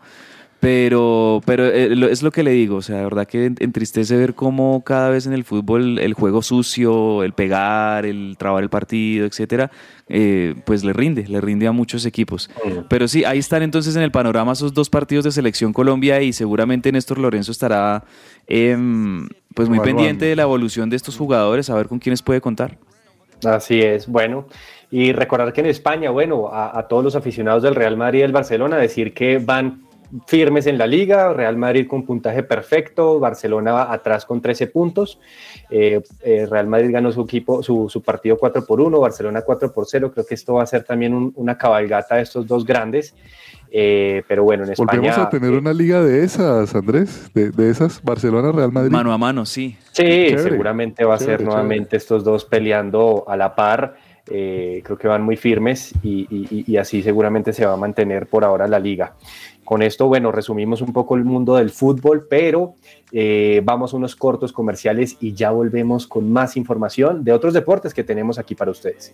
Pero, pero eh, es lo que le digo, o sea, de verdad que en- entristece ver cómo cada vez en el fútbol el juego sucio, el pegar, el trabar el partido, etcétera, eh, pues le rinde, le rinde a muchos equipos. Pero sí, ahí están entonces en el panorama esos dos partidos de selección Colombia y seguramente Néstor Lorenzo estará em, pues muy Evaluando. pendiente de la evolución de estos jugadores, a ver con quiénes puede contar. Así es, bueno. Y recordar que en España, bueno, a, a todos los aficionados del Real Madrid y del Barcelona, decir que van firmes en la liga, Real Madrid con puntaje perfecto, Barcelona va atrás con 13 puntos, eh, eh, Real Madrid ganó su equipo, su, su partido 4 por 1, Barcelona 4 por 0, creo que esto va a ser también un- una cabalgata de estos dos grandes, eh, pero bueno, en España... Volvemos a tener una liga de esas, Andrés, de, de esas, Barcelona-Real Madrid. Mano a mano, sí. Sí, Chévere, seguramente va a chévere, ser nuevamente estos dos peleando a la par. eh, creo que van muy firmes y, y- y- y así seguramente se va a mantener por ahora la liga. Con esto, bueno, resumimos un poco el mundo del fútbol, pero eh, vamos a unos cortos comerciales y ya volvemos con más información de otros deportes que tenemos aquí para ustedes.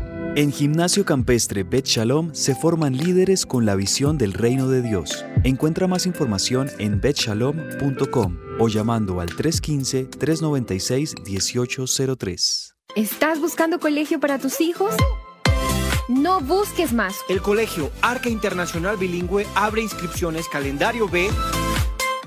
En Gimnasio Campestre Bet Shalom se forman líderes con la visión del reino de Dios. Encuentra más información en betshalom.com o llamando al 315-396-1803. ¿Estás buscando colegio para tus hijos? No busques más. El Colegio Arca Internacional Bilingüe abre inscripciones calendario B.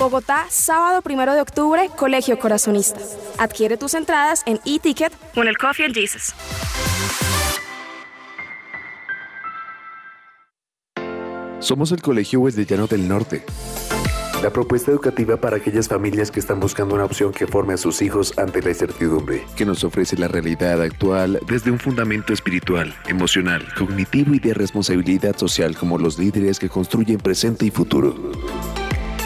Bogotá, sábado primero de octubre, Colegio Corazonista. Adquiere tus entradas en e-ticket con el Coffee and Jesus. Somos el Colegio Huesdellano del Norte. La propuesta educativa para aquellas familias que están buscando una opción que forme a sus hijos ante la incertidumbre, que nos ofrece la realidad actual desde un fundamento espiritual, emocional, cognitivo y de responsabilidad social como los líderes que construyen presente y futuro.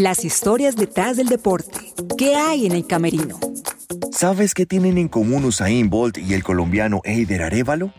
Las historias detrás del deporte. ¿Qué hay en el camerino? ¿Sabes qué tienen en común Usain Bolt y el colombiano Eider Arevalo?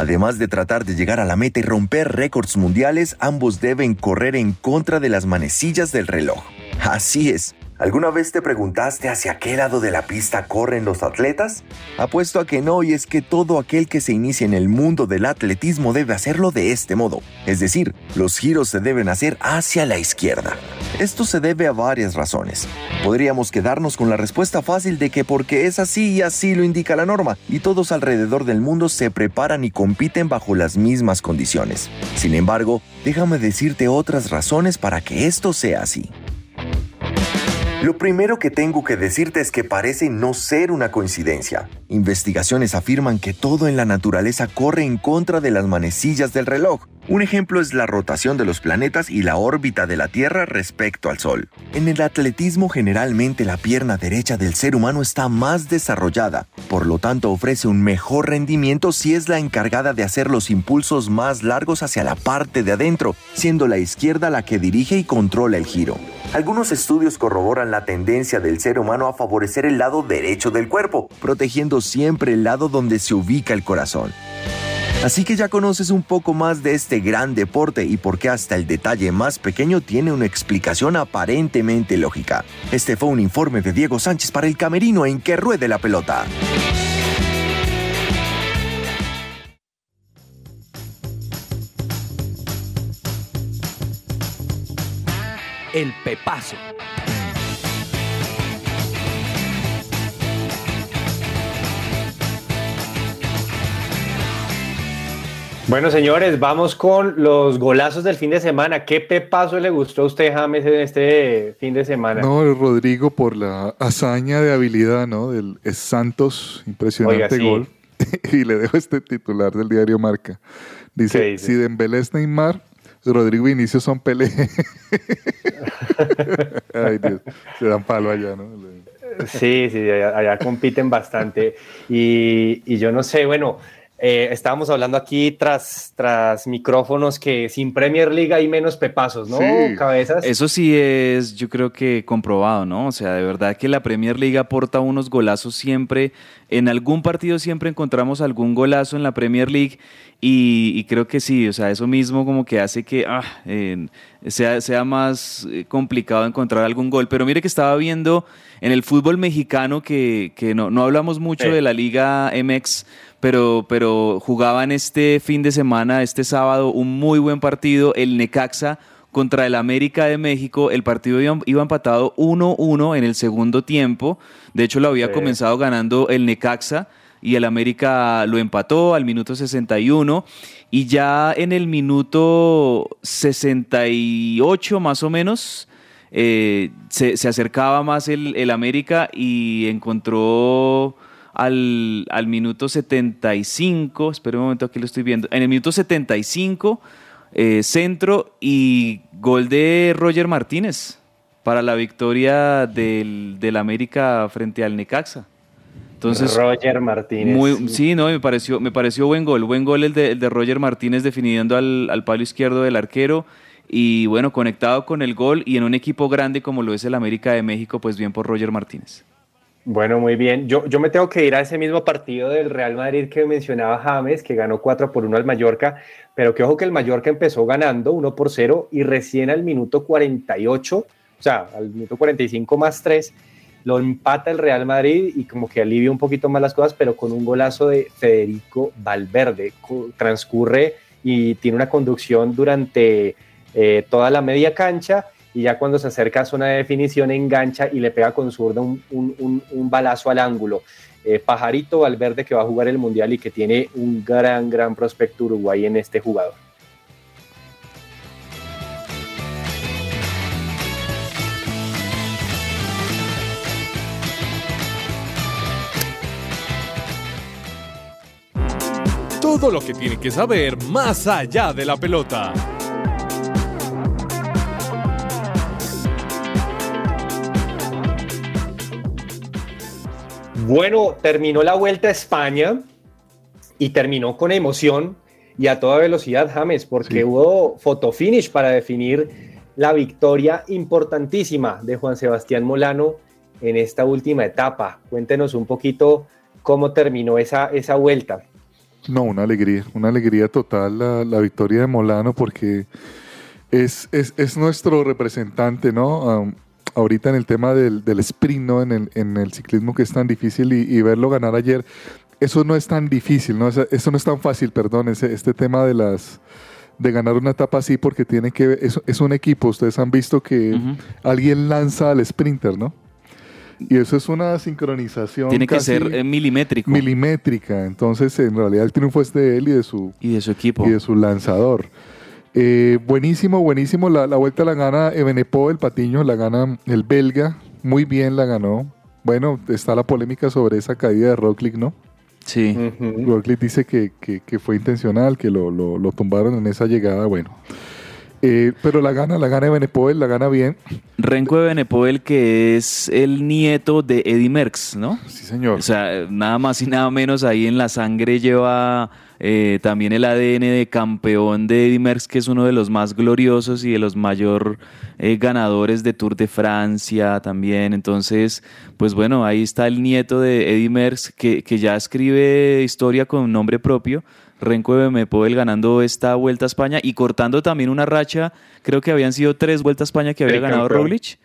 Además de tratar de llegar a la meta y romper récords mundiales, ambos deben correr en contra de las manecillas del reloj. Así es, ¿Alguna vez te preguntaste hacia qué lado de la pista corren los atletas? Apuesto a que no y es que todo aquel que se inicia en el mundo del atletismo debe hacerlo de este modo. Es decir, los giros se deben hacer hacia la izquierda. Esto se debe a varias razones. Podríamos quedarnos con la respuesta fácil de que porque es así y así lo indica la norma, y todos alrededor del mundo se preparan y compiten bajo las mismas condiciones. Sin embargo, déjame decirte otras razones para que esto sea así. Lo primero que tengo que decirte es que parece no ser una coincidencia. Investigaciones afirman que todo en la naturaleza corre en contra de las manecillas del reloj. Un ejemplo es la rotación de los planetas y la órbita de la Tierra respecto al Sol. En el atletismo generalmente la pierna derecha del ser humano está más desarrollada, por lo tanto ofrece un mejor rendimiento si es la encargada de hacer los impulsos más largos hacia la parte de adentro, siendo la izquierda la que dirige y controla el giro. Algunos estudios corroboran la tendencia del ser humano a favorecer el lado derecho del cuerpo, protegiendo siempre el lado donde se ubica el corazón. Así que ya conoces un poco más de este gran deporte y por qué hasta el detalle más pequeño tiene una explicación aparentemente lógica. Este fue un informe de Diego Sánchez para el Camerino en que ruede la pelota. El Pepazo. Bueno, señores, vamos con los golazos del fin de semana. ¿Qué pepazo le gustó a usted, James, en este fin de semana? No, Rodrigo, por la hazaña de habilidad, ¿no? Del Santos, impresionante gol. y le dejo este titular del diario Marca. Dice, si Dembélé es Neymar, Rodrigo y son Pelé. Ay, Dios, se dan palo allá, ¿no? Sí, sí, allá, compiten bastante. Y, y yo no sé, bueno, eh, estábamos hablando aquí tras, tras micrófonos que sin Premier League hay menos pepazos, ¿no? Cabezas. Eso sí es, yo creo que comprobado, ¿no? O sea, de verdad que la Premier League aporta unos golazos siempre. En algún partido siempre encontramos algún golazo en la Premier League y, creo que sí, o sea, eso mismo como que hace que ah, sea, sea más eh, complicado encontrar algún gol. Pero mire que estaba viendo en el fútbol mexicano que, que no, no hablamos mucho de la Liga MX pero, pero jugaban este fin de semana, este sábado, un muy buen partido, el Necaxa contra el América de México. El partido iba, empatado 1-1 en el segundo tiempo. De hecho, lo había comenzado ganando el Necaxa y el América lo empató al minuto 61 y ya en el minuto 68 más o menos eh, se, acercaba más el, el América y encontró al, al minuto 75, espera un momento, aquí lo estoy viendo, en el minuto 75, eh, centro y gol de Roger Martínez para la victoria del, del América frente al Necaxa. Entonces, Roger Martínez. Muy, sí, no, me pareció, me pareció buen gol. Buen gol el de, el de Roger Martínez definiendo al, al, palo izquierdo del arquero. Y bueno, conectado con el gol y en un equipo grande como lo es el América de México, pues bien por Roger Martínez. Bueno, muy bien. Yo, yo me tengo que ir a ese mismo partido del Real Madrid que mencionaba James, que ganó 4 por 1 al Mallorca, pero que ojo que el Mallorca empezó ganando 1 por 0 y recién al minuto 48, o sea, al minuto 45 más 3, lo empata el Real Madrid y como que alivia un poquito más las cosas, pero con un golazo de Federico Valverde. Transcurre y tiene una conducción durante eh, toda la media cancha y ya cuando se acerca a zona de definición engancha y le pega con zurda un, un, un, balazo al ángulo. Eh, Pajarito Valverde que va a jugar el Mundial y que tiene un gran, gran prospecto Uruguay en este jugador. Todo lo que tiene que saber más allá de la pelota. Bueno, terminó la vuelta a España y terminó con emoción y a toda velocidad, James, porque hubo fotofinish para definir la victoria importantísima de Juan Sebastián Molano en esta última etapa. Cuéntenos un poquito cómo terminó esa, esa vuelta. No, una alegría, una alegría total la, victoria de Molano porque es, es, nuestro representante, ¿no? Ahorita en el tema del, sprint, ¿no? En el, en el, ciclismo que es tan difícil y, verlo ganar ayer, eso no es tan difícil, ¿no? Eso, no es tan fácil, perdón, ese, este tema de las de ganar una etapa así porque tiene que es, es un equipo, ustedes han visto que alguien lanza al sprinter, ¿no? Y eso es una sincronización. Tiene que ser eh, milimétrico. Milimétrica. Entonces, en realidad, el triunfo es de él y de su, y de su equipo. Y de su lanzador. Eh, buenísimo, buenísimo. La, vuelta la gana Ebenepo, el patiño, la gana el belga. Muy bien la ganó. Bueno, está la polémica sobre esa caída de Rocklick, ¿no? Sí. Rocklick dice que, fue intencional, que lo, lo tumbaron en esa llegada. Bueno. Eh, pero la gana, la gana de Benepoel, la gana bien. Renko de Benepoel, que es el nieto de Eddie Merckx, ¿no? Sí, señor. O sea, nada más y nada menos ahí en la sangre lleva eh, también el ADN de campeón de Eddie Merckx, que es uno de los más gloriosos y de los mayor eh, ganadores de Tour de Francia también. Entonces, pues bueno, ahí está el nieto de Eddie Merckx, que, que ya escribe historia con nombre propio. Renko de Mepoel ganando esta Vuelta a España y cortando también una racha, creo que habían sido tres Vueltas a España que había ganado Roglic.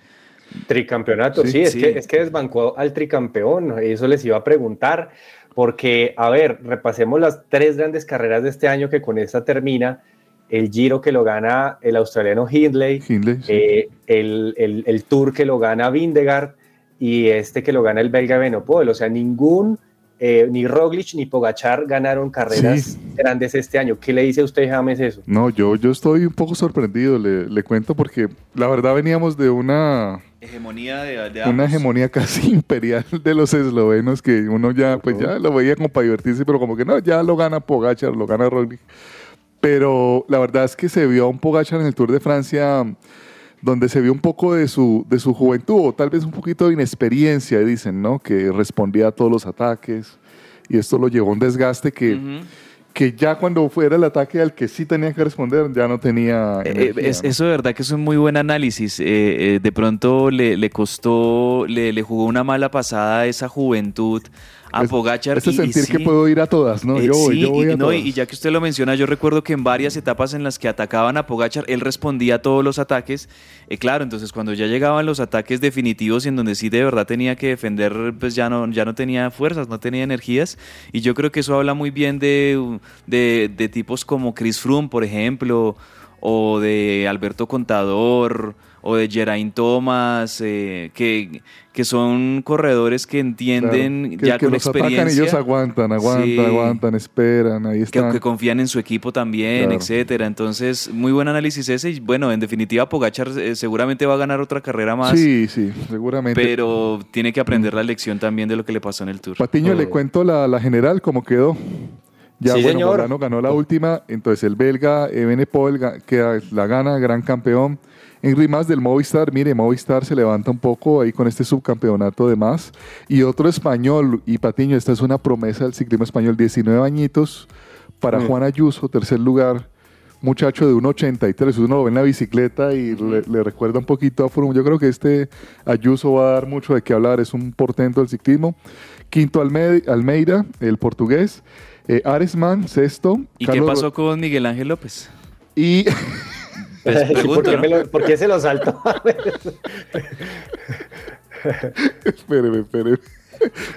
Tricampeonato, sí, es, Que, es que desbancó al tricampeón, eso les iba a preguntar, porque, a ver, repasemos las tres grandes carreras de este año que con esta termina, el Giro que lo gana el australiano Hindley, eh, el, el, Tour que lo gana Vindegaard y este que lo gana el belga Benopol, o sea, ningún eh, ni Roglic ni Pogachar ganaron carreras grandes este año. ¿Qué le dice a usted, James, eso? No, yo, yo estoy un poco sorprendido, le, cuento, porque la verdad veníamos de una hegemonía de, una hegemonía casi imperial de los eslovenos que uno ya pues ya lo veía como para divertirse pero como que no ya lo gana Pogachar lo gana Roglic pero la verdad es que se vio a un Pogachar en el Tour de Francia donde se vio un poco de su, de su juventud, o tal vez un poquito de inexperiencia, dicen, ¿no? Que respondía a todos los ataques, y esto lo llevó a un desgaste que, que ya cuando fuera el ataque al que sí tenía que responder, ya no tenía... Eh, eso de verdad que es un muy buen análisis. Eh, eh, de pronto le, le costó, le, le, jugó una mala pasada esa juventud a Pogachar. Este sentir que puedo ir a todas, ¿no? Eh, yo voy, yo voy y, a todas. y ya que usted lo menciona, yo recuerdo que en varias etapas en las que atacaban a Pogachar, él respondía a todos los ataques. Eh, claro, entonces cuando ya llegaban los ataques definitivos y en donde sí de verdad tenía que defender, pues ya no, ya no tenía fuerzas, no tenía energías. Y yo creo que eso habla muy bien de, de, de tipos como Chris Froome, por ejemplo, o de Alberto Contador o de Geraint Thomas, eh, que, que son corredores que entienden ya con los experiencia. Atacan, ellos aguantan, aguantan, aguantan, esperan, ahí están. Que, confían en su equipo también, etcétera. Entonces, muy buen análisis ese. Y bueno, en definitiva, Pogachar eh, seguramente va a ganar otra carrera más. Sí, sí, seguramente. Pero tiene que aprender la lección también de lo que le pasó en el Tour. Patiño, le cuento la, la general, cómo quedó. Ya, bueno, señor. ganó la última, entonces el belga Evenepoel que la gana, gran campeón. En rimas del Movistar, mire, Movistar se levanta un poco ahí con este subcampeonato de más. Y otro español, y Patiño, esta es una promesa del ciclismo español, 19 añitos para. Juan Ayuso, tercer lugar. Muchacho de 1,83, uno lo ve en la bicicleta y le, recuerda un poquito a Froome. Yo creo que este Ayuso va a dar mucho de qué hablar, es un portento del ciclismo. Quinto Almeida, el portugués. Eh, Aresman, sexto. ¿Y qué pasó con Miguel Ángel López? Y Pues ¿Por, qué se lo saltó? espéreme, espéreme.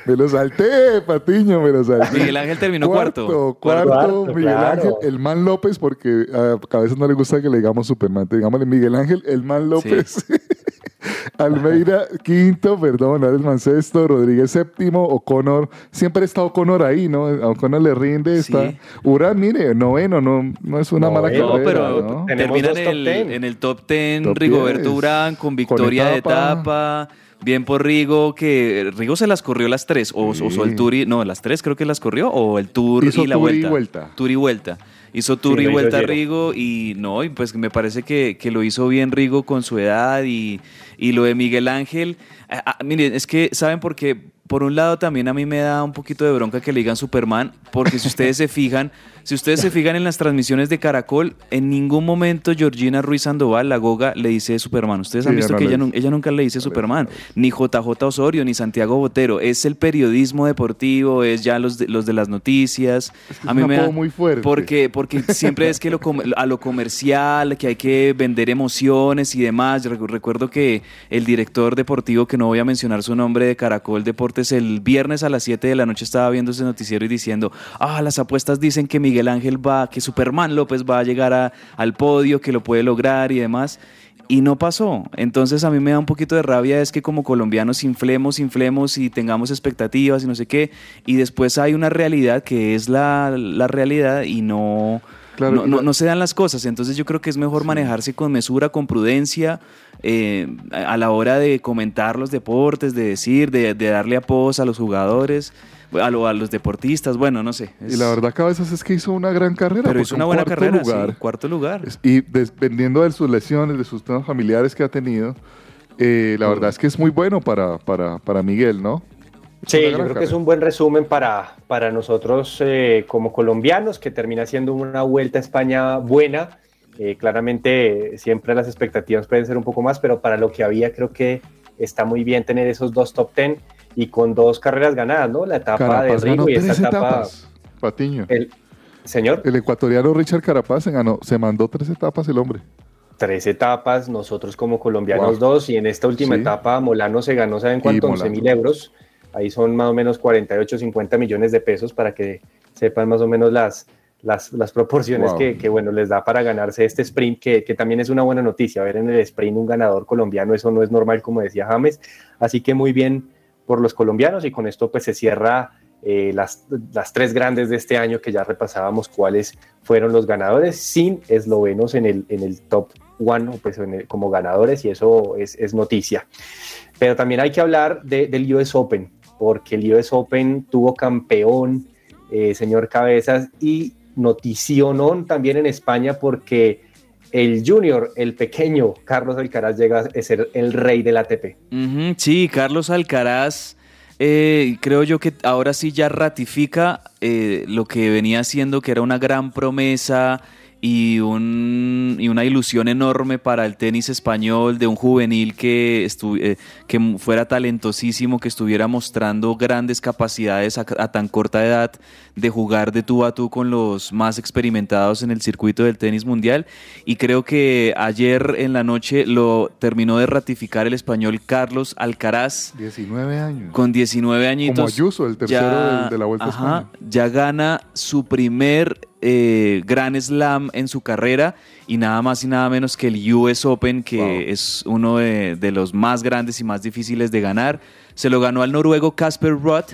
Me lo salté, Patiño, me lo salté. Miguel Ángel terminó cuarto. Cuarto, Miguel Ángel, el Man López, porque a veces no le gusta que le digamos Superman. Digámosle Miguel Ángel, el Man López. Almeida quinto, perdón, Adelsman sexto, Rodríguez séptimo, O'Connor, siempre está O'Connor ahí, ¿no? A O'Connor le rinde, está. Urán, mire, noveno, no, no es una mala No, carrera, pero ¿no? termina en el, ten. en el top 10 Top Rigoberto 10. Urán con victoria de etapa. etapa. Bien por Rigo, que Rigo se las corrió las tres, o, o- o el Tour, y- no, las tres creo que las corrió, o el Tour Hizo y la Tour y vuelta. vuelta. Tour y vuelta. Hizo Tour Sí, y vuelta Giro. Rigo y no, y pues me parece que, que lo hizo bien Rigo con su edad y, y lo de Miguel Ángel. ah, ah, miren, es que, ¿saben por qué? Por un lado también a mí me da un poquito de bronca que le digan Superman, porque si ustedes se fijan, si ustedes se fijan en las transmisiones de Caracol, en ningún momento Georgina Ruiz Sandoval, la Goga, le dice Superman. Ustedes han Sí, visto que ella, nunca le dice Superman, ni JJ Osorio, ni Santiago Botero. Es el periodismo deportivo, es ya los de, los de las noticias. es a mí me da- muy fuerte. Porque, porque siempre es que lo a lo comercial, que hay que vender emociones y demás. Yo recuerdo que el director deportivo, que no voy a mencionar su nombre, de Caracol Deportes, el viernes a las 7 de la noche estaba viendo ese noticiero y diciendo, ah, las apuestas dicen que Miguel Ángel va, que Superman López va a llegar a- al podio, que lo puede lograr y demás. Y no pasó. Entonces a mí me da un poquito de rabia es que como colombianos inflemos, inflemos y tengamos expectativas y no sé qué. Y después hay una realidad que es la, la realidad y no, Claro, no, no- se dan las cosas. Entonces yo creo que es mejor manejarse con mesura, con prudencia, eh, a a la hora de comentar los deportes, de decir, de, de darle apodos a los jugadores, a, lo- a los deportistas. Bueno, no sé. Y la verdad, Cabezas es que hizo una gran carrera. Pero hizo una un buena cuarto carrera, lugar. sí, cuarto lugar. Y dependiendo de sus lesiones, de sus temas familiares que ha tenido, eh, la verdad es que es muy bueno para, para, para Miguel, ¿no? Sí, yo creo que es un buen resumen para, para nosotros eh, como colombianos, que termina siendo una vuelta a España buena. Eh, claramente siempre las expectativas pueden ser un poco más, pero para lo que había creo que está muy bien tener esos dos top ten y con dos carreras ganadas, ¿no? La etapa Carapaz de Rigo y esta etapa... etapas. Patiño. El, señor, El ecuatoriano Richard Carapaz se ganó, se mandó tres etapas el hombre. tres etapas, nosotros como colombianos Wow. dos, y en esta última Sí. etapa Molano se ganó, ¿saben cuánto? Y 11 mil euros. Ahí son más o menos 48, 50 millones de pesos para que sepan más o menos las, las, las proporciones Wow. que, que, bueno, les da para ganarse este sprint, que, que también es una buena noticia. Ver en el sprint un ganador colombiano, eso no es normal, como decía James. Así que muy bien por los colombianos y con esto pues se cierra eh, las, las tres grandes de este año que ya repasábamos cuáles fueron los ganadores sin eslovenos en el, en el top one pues como ganadores y eso es, es noticia. Pero también hay que hablar de- del US Open porque el US Open tuvo campeón, eh, señor Cabezas, y noticionón también en España porque el junior, el pequeño Carlos Alcaraz llega a ser el rey del ATP. Ujú, sí, Carlos Alcaraz, eh, creo yo que ahora sí ya ratifica eh, lo que venía haciendo, que era una gran promesa y, un, y una ilusión enorme para el tenis español de un juvenil que, estu- eh, que fuera talentosísimo, que estuviera mostrando grandes capacidades a, a tan corta edad de jugar de tú a tú con los más experimentados en el circuito del tenis mundial. Y creo que ayer en la noche lo terminó de ratificar el español Carlos Alcaraz. 19 años. Con 19 añitos. Como Ayuso, el tercero del- de la Vuelta a ajá, España. Ya gana su primer eh, Gran Slam en su carrera y nada más y nada menos que el US Open, que es uno de, de los más grandes y más difíciles de ganar. Se lo ganó al noruego Casper Ruud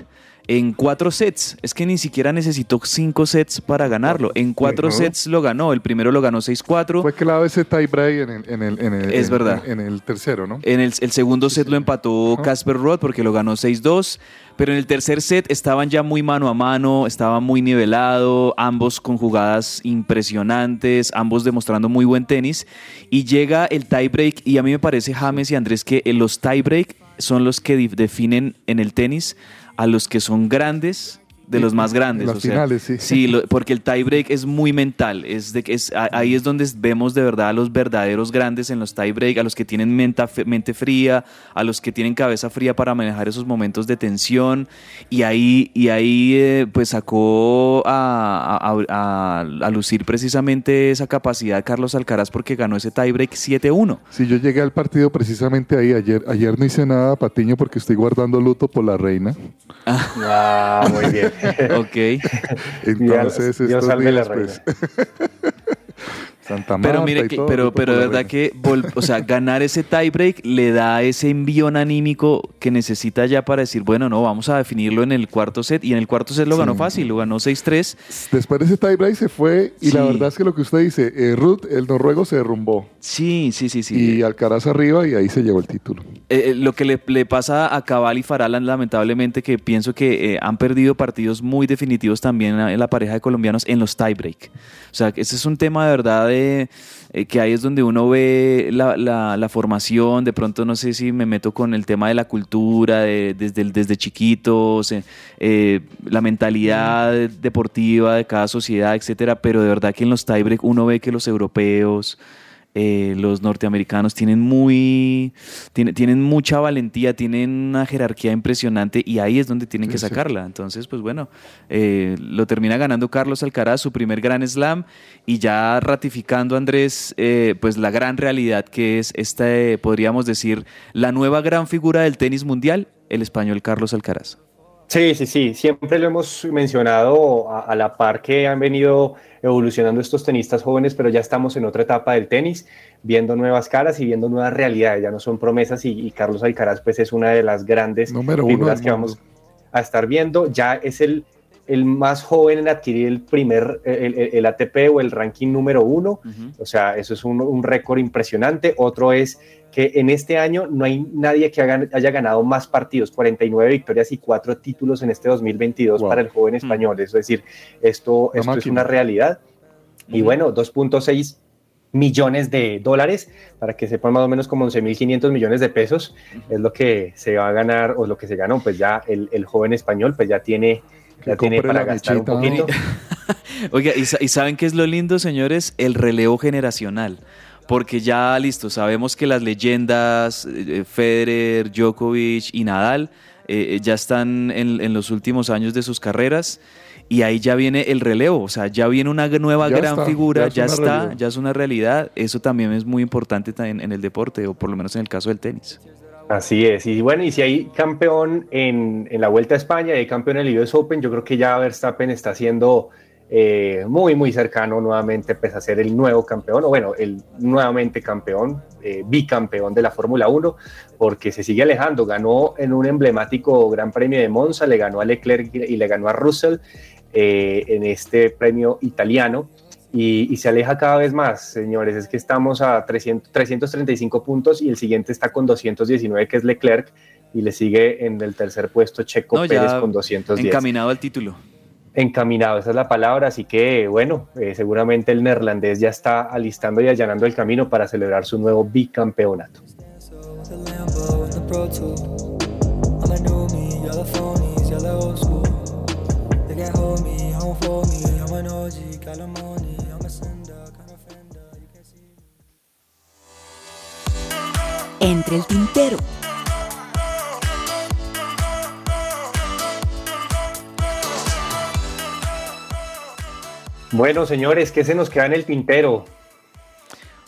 en cuatro sets. Es que ni siquiera necesitó cinco sets para ganarlo. En cuatro ¿no? sets lo ganó. El primero lo ganó 6-4. Fue clave ese tie break en el, en el, en el- Es en- verdad. En, el tercero, ¿no? En el, el segundo set lo empató Casper Roth porque lo ganó 6-2. Pero en el tercer set estaban ya muy mano a mano, estaba muy nivelado, ambos con jugadas impresionantes, ambos demostrando muy buen tenis. Y llega el tiebreak y a mí me parece, James y Andrés, que los tiebreak son los que definen en el tenis a los que son grandes de los más grandes. Las o sea, finales, sí. lo- porque el tiebreak es muy mental. Es de, que es, ahí es donde vemos de verdad a los verdaderos grandes en los tiebreak, a los que tienen menta- mente fría, a los que tienen cabeza fría para manejar esos momentos de tensión. Y ahí, y ahí eh, pues sacó a, a- a- a lucir precisamente esa capacidad Carlos Alcaraz porque ganó ese tiebreak 7-1. Sí, yo llegué al partido precisamente ahí. Ayer, ayer no hice nada, Patiño, porque estoy guardando luto por la reina. Ah, muy bien. ok. Entonces, Dios estos días, pues, Santa Pero Marta mire, que, todo, pero, pero de verdad que o sea, ganar ese tiebreak le da ese envión anímico que necesita ya para decir, bueno, no, vamos a definirlo en el cuarto set. Y en el cuarto set lo ganó fácil, lo ganó 6-3. Después de ese tiebreak se fue y la verdad es que lo que usted dice, eh, Ruth, el noruego se derrumbó. Sí, sí, sí, sí. Y Alcaraz arriba y ahí se llevó el título. Eh, eh, lo que le, le pasa a Cabal y Faralan, lamentablemente, que pienso que eh, han perdido partidos muy definitivos también en la pareja de colombianos en los tiebreak. O sea, ese es un tema de verdad de, eh, que ahí es donde uno ve la, la- formación. De pronto, no sé si me meto con el tema de la cultura, de- desde, desde chiquitos, eh, eh, la mentalidad deportiva de cada sociedad, etcétera. Pero de verdad que en los tiebreak uno ve que los europeos eh, los norteamericanos tienen muy tiene- tienen mucha valentía, tienen una jerarquía impresionante y ahí es donde tienen que sí. sacarla. Entonces, pues bueno, eh, lo termina ganando Carlos Alcaraz, su primer gran slam y ya ratificando Andrés, eh, pues la gran realidad que es esta, eh, podríamos decir, la nueva gran figura del tenis mundial, el español Carlos Alcaraz. Sí, sí, sí, siempre lo hemos mencionado a, a la par que han venido evolucionando estos tenistas jóvenes, pero ya estamos en otra etapa del tenis, viendo nuevas caras y viendo nuevas realidades, ya no son promesas y, y Carlos Alcaraz pues es una de las grandes Número figuras que mundo. vamos a estar viendo, ya es el, el más joven en adquirir el primer, el, el- el ATP o el ranking número uno, o sea, eso es un, un récord impresionante, otro es que en este año no hay nadie que haga- haya ganado más partidos, 49 victorias y 4 títulos en este 2022 para el joven español. Es decir, esto, La esto es una realidad. Y bueno, 2.6 millones de dólares, para que sepan más o menos como 11.500 millones de pesos, es lo que se va a ganar o lo que se ganó, pues ya el, el joven español pues ya tiene, ya tiene para gastar un poquito. Oiga, ¿y, sa- y saben qué es lo lindo, señores? El relevo generacional. Porque ya, listo, sabemos que las leyendas, eh, Federer, Djokovic y Nadal, eh, ya están en, en los últimos años de sus carreras. Y ahí ya viene el relevo, o sea, ya viene una nueva Ya gran está, figura, ya es está, realidad. ya es una realidad. Eso también es muy importante también en el deporte, o por lo menos en el caso del tenis. Así es, y bueno, y si hay campeón en, en la Vuelta a España y hay campeón en el US Open, yo creo que ya Verstappen está siendo eh, muy, muy cercano nuevamente pues, a ser el nuevo campeón, o bueno, el nuevamente campeón, eh, bicampeón de la Fórmula 1, porque se sigue alejando. Ganó en un emblemático Gran Premio de Monza, le ganó a Leclerc y le ganó a Russell eh, en este premio italiano. Y, y se aleja cada vez más, señores. Es que estamos a 300, 335 puntos y el siguiente está con 219, que es Leclerc, y le sigue en el tercer puesto Checo No, Pérez con 210 encaminado al título. encaminado, esa es la palabra, así que bueno, eh, seguramente el neerlandés ya está alistando y allanando el camino para celebrar su nuevo bicampeonato. Entre el tintero. Bueno, señores, ¿qué se nos queda en el tintero?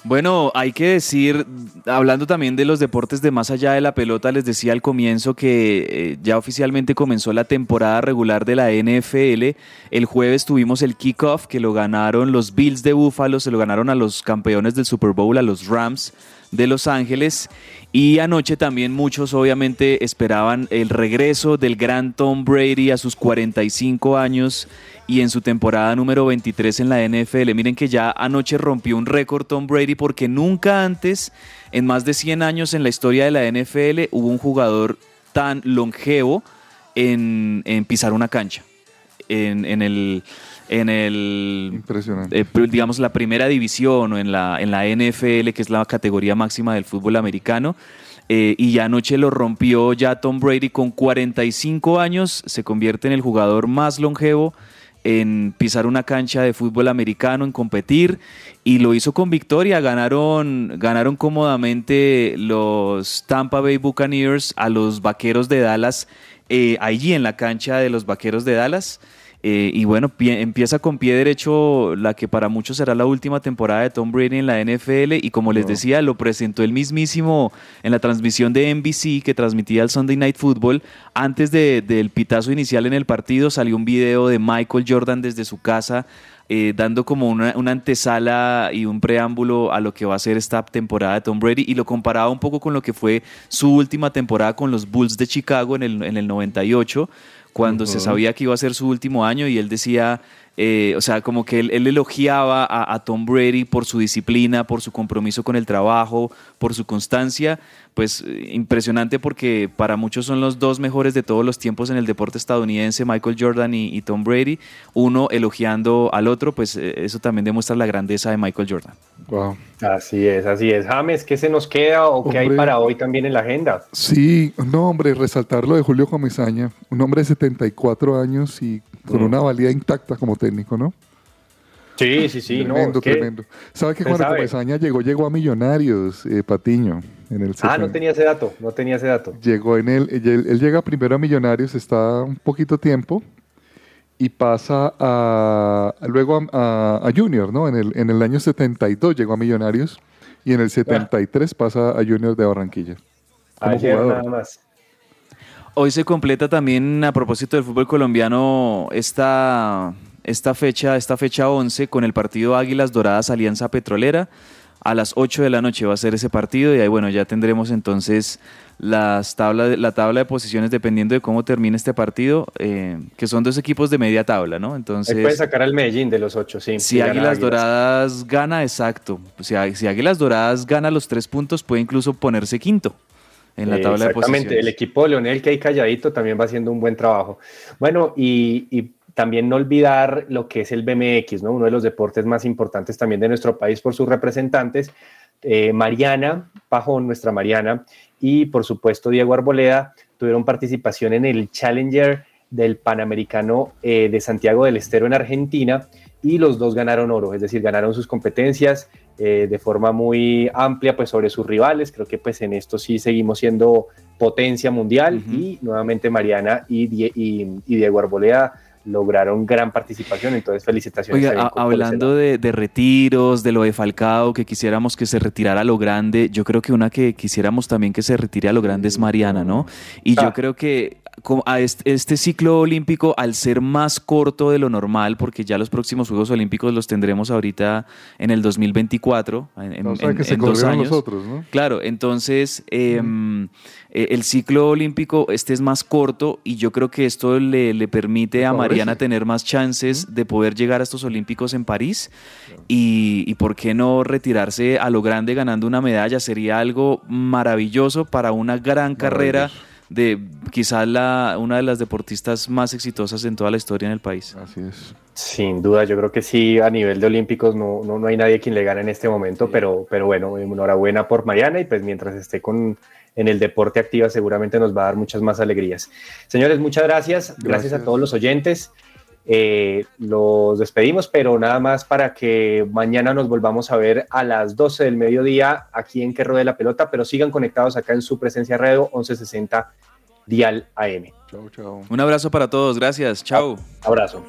Bueno, hay que decir, hablando también de los deportes de más allá de la pelota, les decía al comienzo que eh, ya oficialmente comenzó la temporada regular de la NFL. El jueves tuvimos el kickoff que lo ganaron los Bills de Buffalo, se lo ganaron a los campeones del Super Bowl, a los Rams de Los Ángeles. Y anoche también muchos obviamente esperaban el regreso del gran Tom Brady a sus 45 años y en su temporada número 23 en la NFL. Miren que ya anoche rompió un récord Tom Brady porque nunca antes, en más de 100 años en la historia de la NFL, hubo un jugador tan longevo en, pisar una cancha. En el, en el Impresionante. eh, digamos, la primera división o en la, en la NFL, que es la categoría máxima del fútbol americano. Eh, y ya anoche lo rompió ya Tom Brady con 45 años, se convierte en el jugador más longevo en pisar una cancha de fútbol americano, en competir, y lo hizo con victoria. Ganaron, ganaron cómodamente los Tampa Bay Buccaneers a los Vaqueros de Dallas, eh, allí en la cancha de los Vaqueros de Dallas. Eh, y bueno, pie- empieza con pie derecho la que para muchos será la última temporada de Tom Brady en la NFL y como les decía, lo presentó el mismísimo en la transmisión de NBC que transmitía el Sunday Night Football. Antes de- del pitazo inicial en el partido salió un video de Michael Jordan desde su casa eh, dando como una, una, antesala y un preámbulo a lo que va a ser esta temporada de Tom Brady y lo comparaba un poco con lo que fue su última temporada con los Bulls de Chicago en el, en el 98, cuando se sabía que iba a ser su último año y él decía eh, o sea, como que él, elogiaba a, Tom Brady por su disciplina, por su compromiso con el trabajo, por su constancia. Pues eh, impresionante porque para muchos son los dos mejores de todos los tiempos en el deporte estadounidense, Michael Jordan y, Tom Brady. Uno elogiando al otro, pues eh, eso también demuestra la grandeza de Michael Jordan. Wow. Así es, así es. James, ¿qué se nos queda o qué hay para hoy también en la agenda? Sí, no, hombre, resaltar lo de Julio Comesaña, un hombre de 74 años y con una valía intacta como técnico, ¿no? Sí, sí, sí. Tremendo, tremendo. ¿Sabe que cuando Comesaña llegó, llegó a Millonarios, eh, Patiño? En el ah, no tenía ese dato, no tenía ese dato. Llegó en el, él, llega primero a Millonarios, está un poquito tiempo y pasa a, luego a, Junior, ¿no? En el, en el año 72 llegó a Millonarios y en el 73 pasa a Junior de Barranquilla. Ayer nada más. Hoy se completa también, a propósito del fútbol colombiano, esta, esta, fecha, esta fecha 11 con el partido Águilas Doradas Alianza Petrolera. A las 8 de la noche va a ser ese partido y ahí bueno, ya tendremos entonces las tabla, la tabla de posiciones dependiendo de cómo termine este partido, eh, que son dos equipos de media tabla, ¿no? Entonces... puede sacar al Medellín de los ocho, sí. Si Águilas, Doradas gana, exacto. Si, si Águilas Doradas gana los tres puntos, puede incluso ponerse quinto en la tabla de posiciones. Exactamente, el equipo de Leonel que hay calladito también va haciendo un buen trabajo. Bueno, y, también no olvidar lo que es el BMX, ¿no? uno de los deportes más importantes también de nuestro país por sus representantes. Eh, Mariana Pajón, nuestra Mariana, y por supuesto Diego Arboleda tuvieron participación en el Challenger del Panamericano eh, de Santiago del Estero en Argentina y los dos ganaron oro, es decir, ganaron sus competencias eh, de forma muy amplia pues sobre sus rivales, creo que pues en esto sí seguimos siendo potencia mundial y nuevamente Mariana y, Diego Arboleda lograron gran participación, entonces felicitaciones. Oiga, hablando de, retiros, de lo de Falcao, que quisiéramos que se retirara a lo grande, yo creo que una que quisiéramos también que se retire a lo grande es Mariana, ¿no? Y yo ah. creo que a este, ciclo olímpico, al ser más corto de lo normal, porque ya los próximos Juegos Olímpicos los tendremos ahorita en el 2024, en, dos años. ¿no? Claro, entonces em, e, el ciclo olímpico este es más corto y yo creo que esto le, permite a Mariana tener más chances de poder llegar a estos Olímpicos en París y, y por qué no retirarse a lo grande ganando una medalla, sería algo maravilloso para una gran carrera de quizás la, una de las deportistas más exitosas en toda la historia en el país. Así es. Sin duda, yo creo que sí, a nivel de olímpicos no, no, no hay nadie quien le gane en este momento, pero, pero bueno, enhorabuena por Mariana y pues mientras esté con, en el deporte activa seguramente nos va a dar muchas más alegrías. Señores, muchas gracias, gracias, a todos los oyentes eh, los despedimos, pero nada más para que mañana nos volvamos a ver a las 12 del mediodía aquí en Que Rode la Pelota, pero sigan conectados acá en su presencia radio 1160 Dial AM. Chau, chau. Un abrazo para todos, gracias, chao. Abrazo.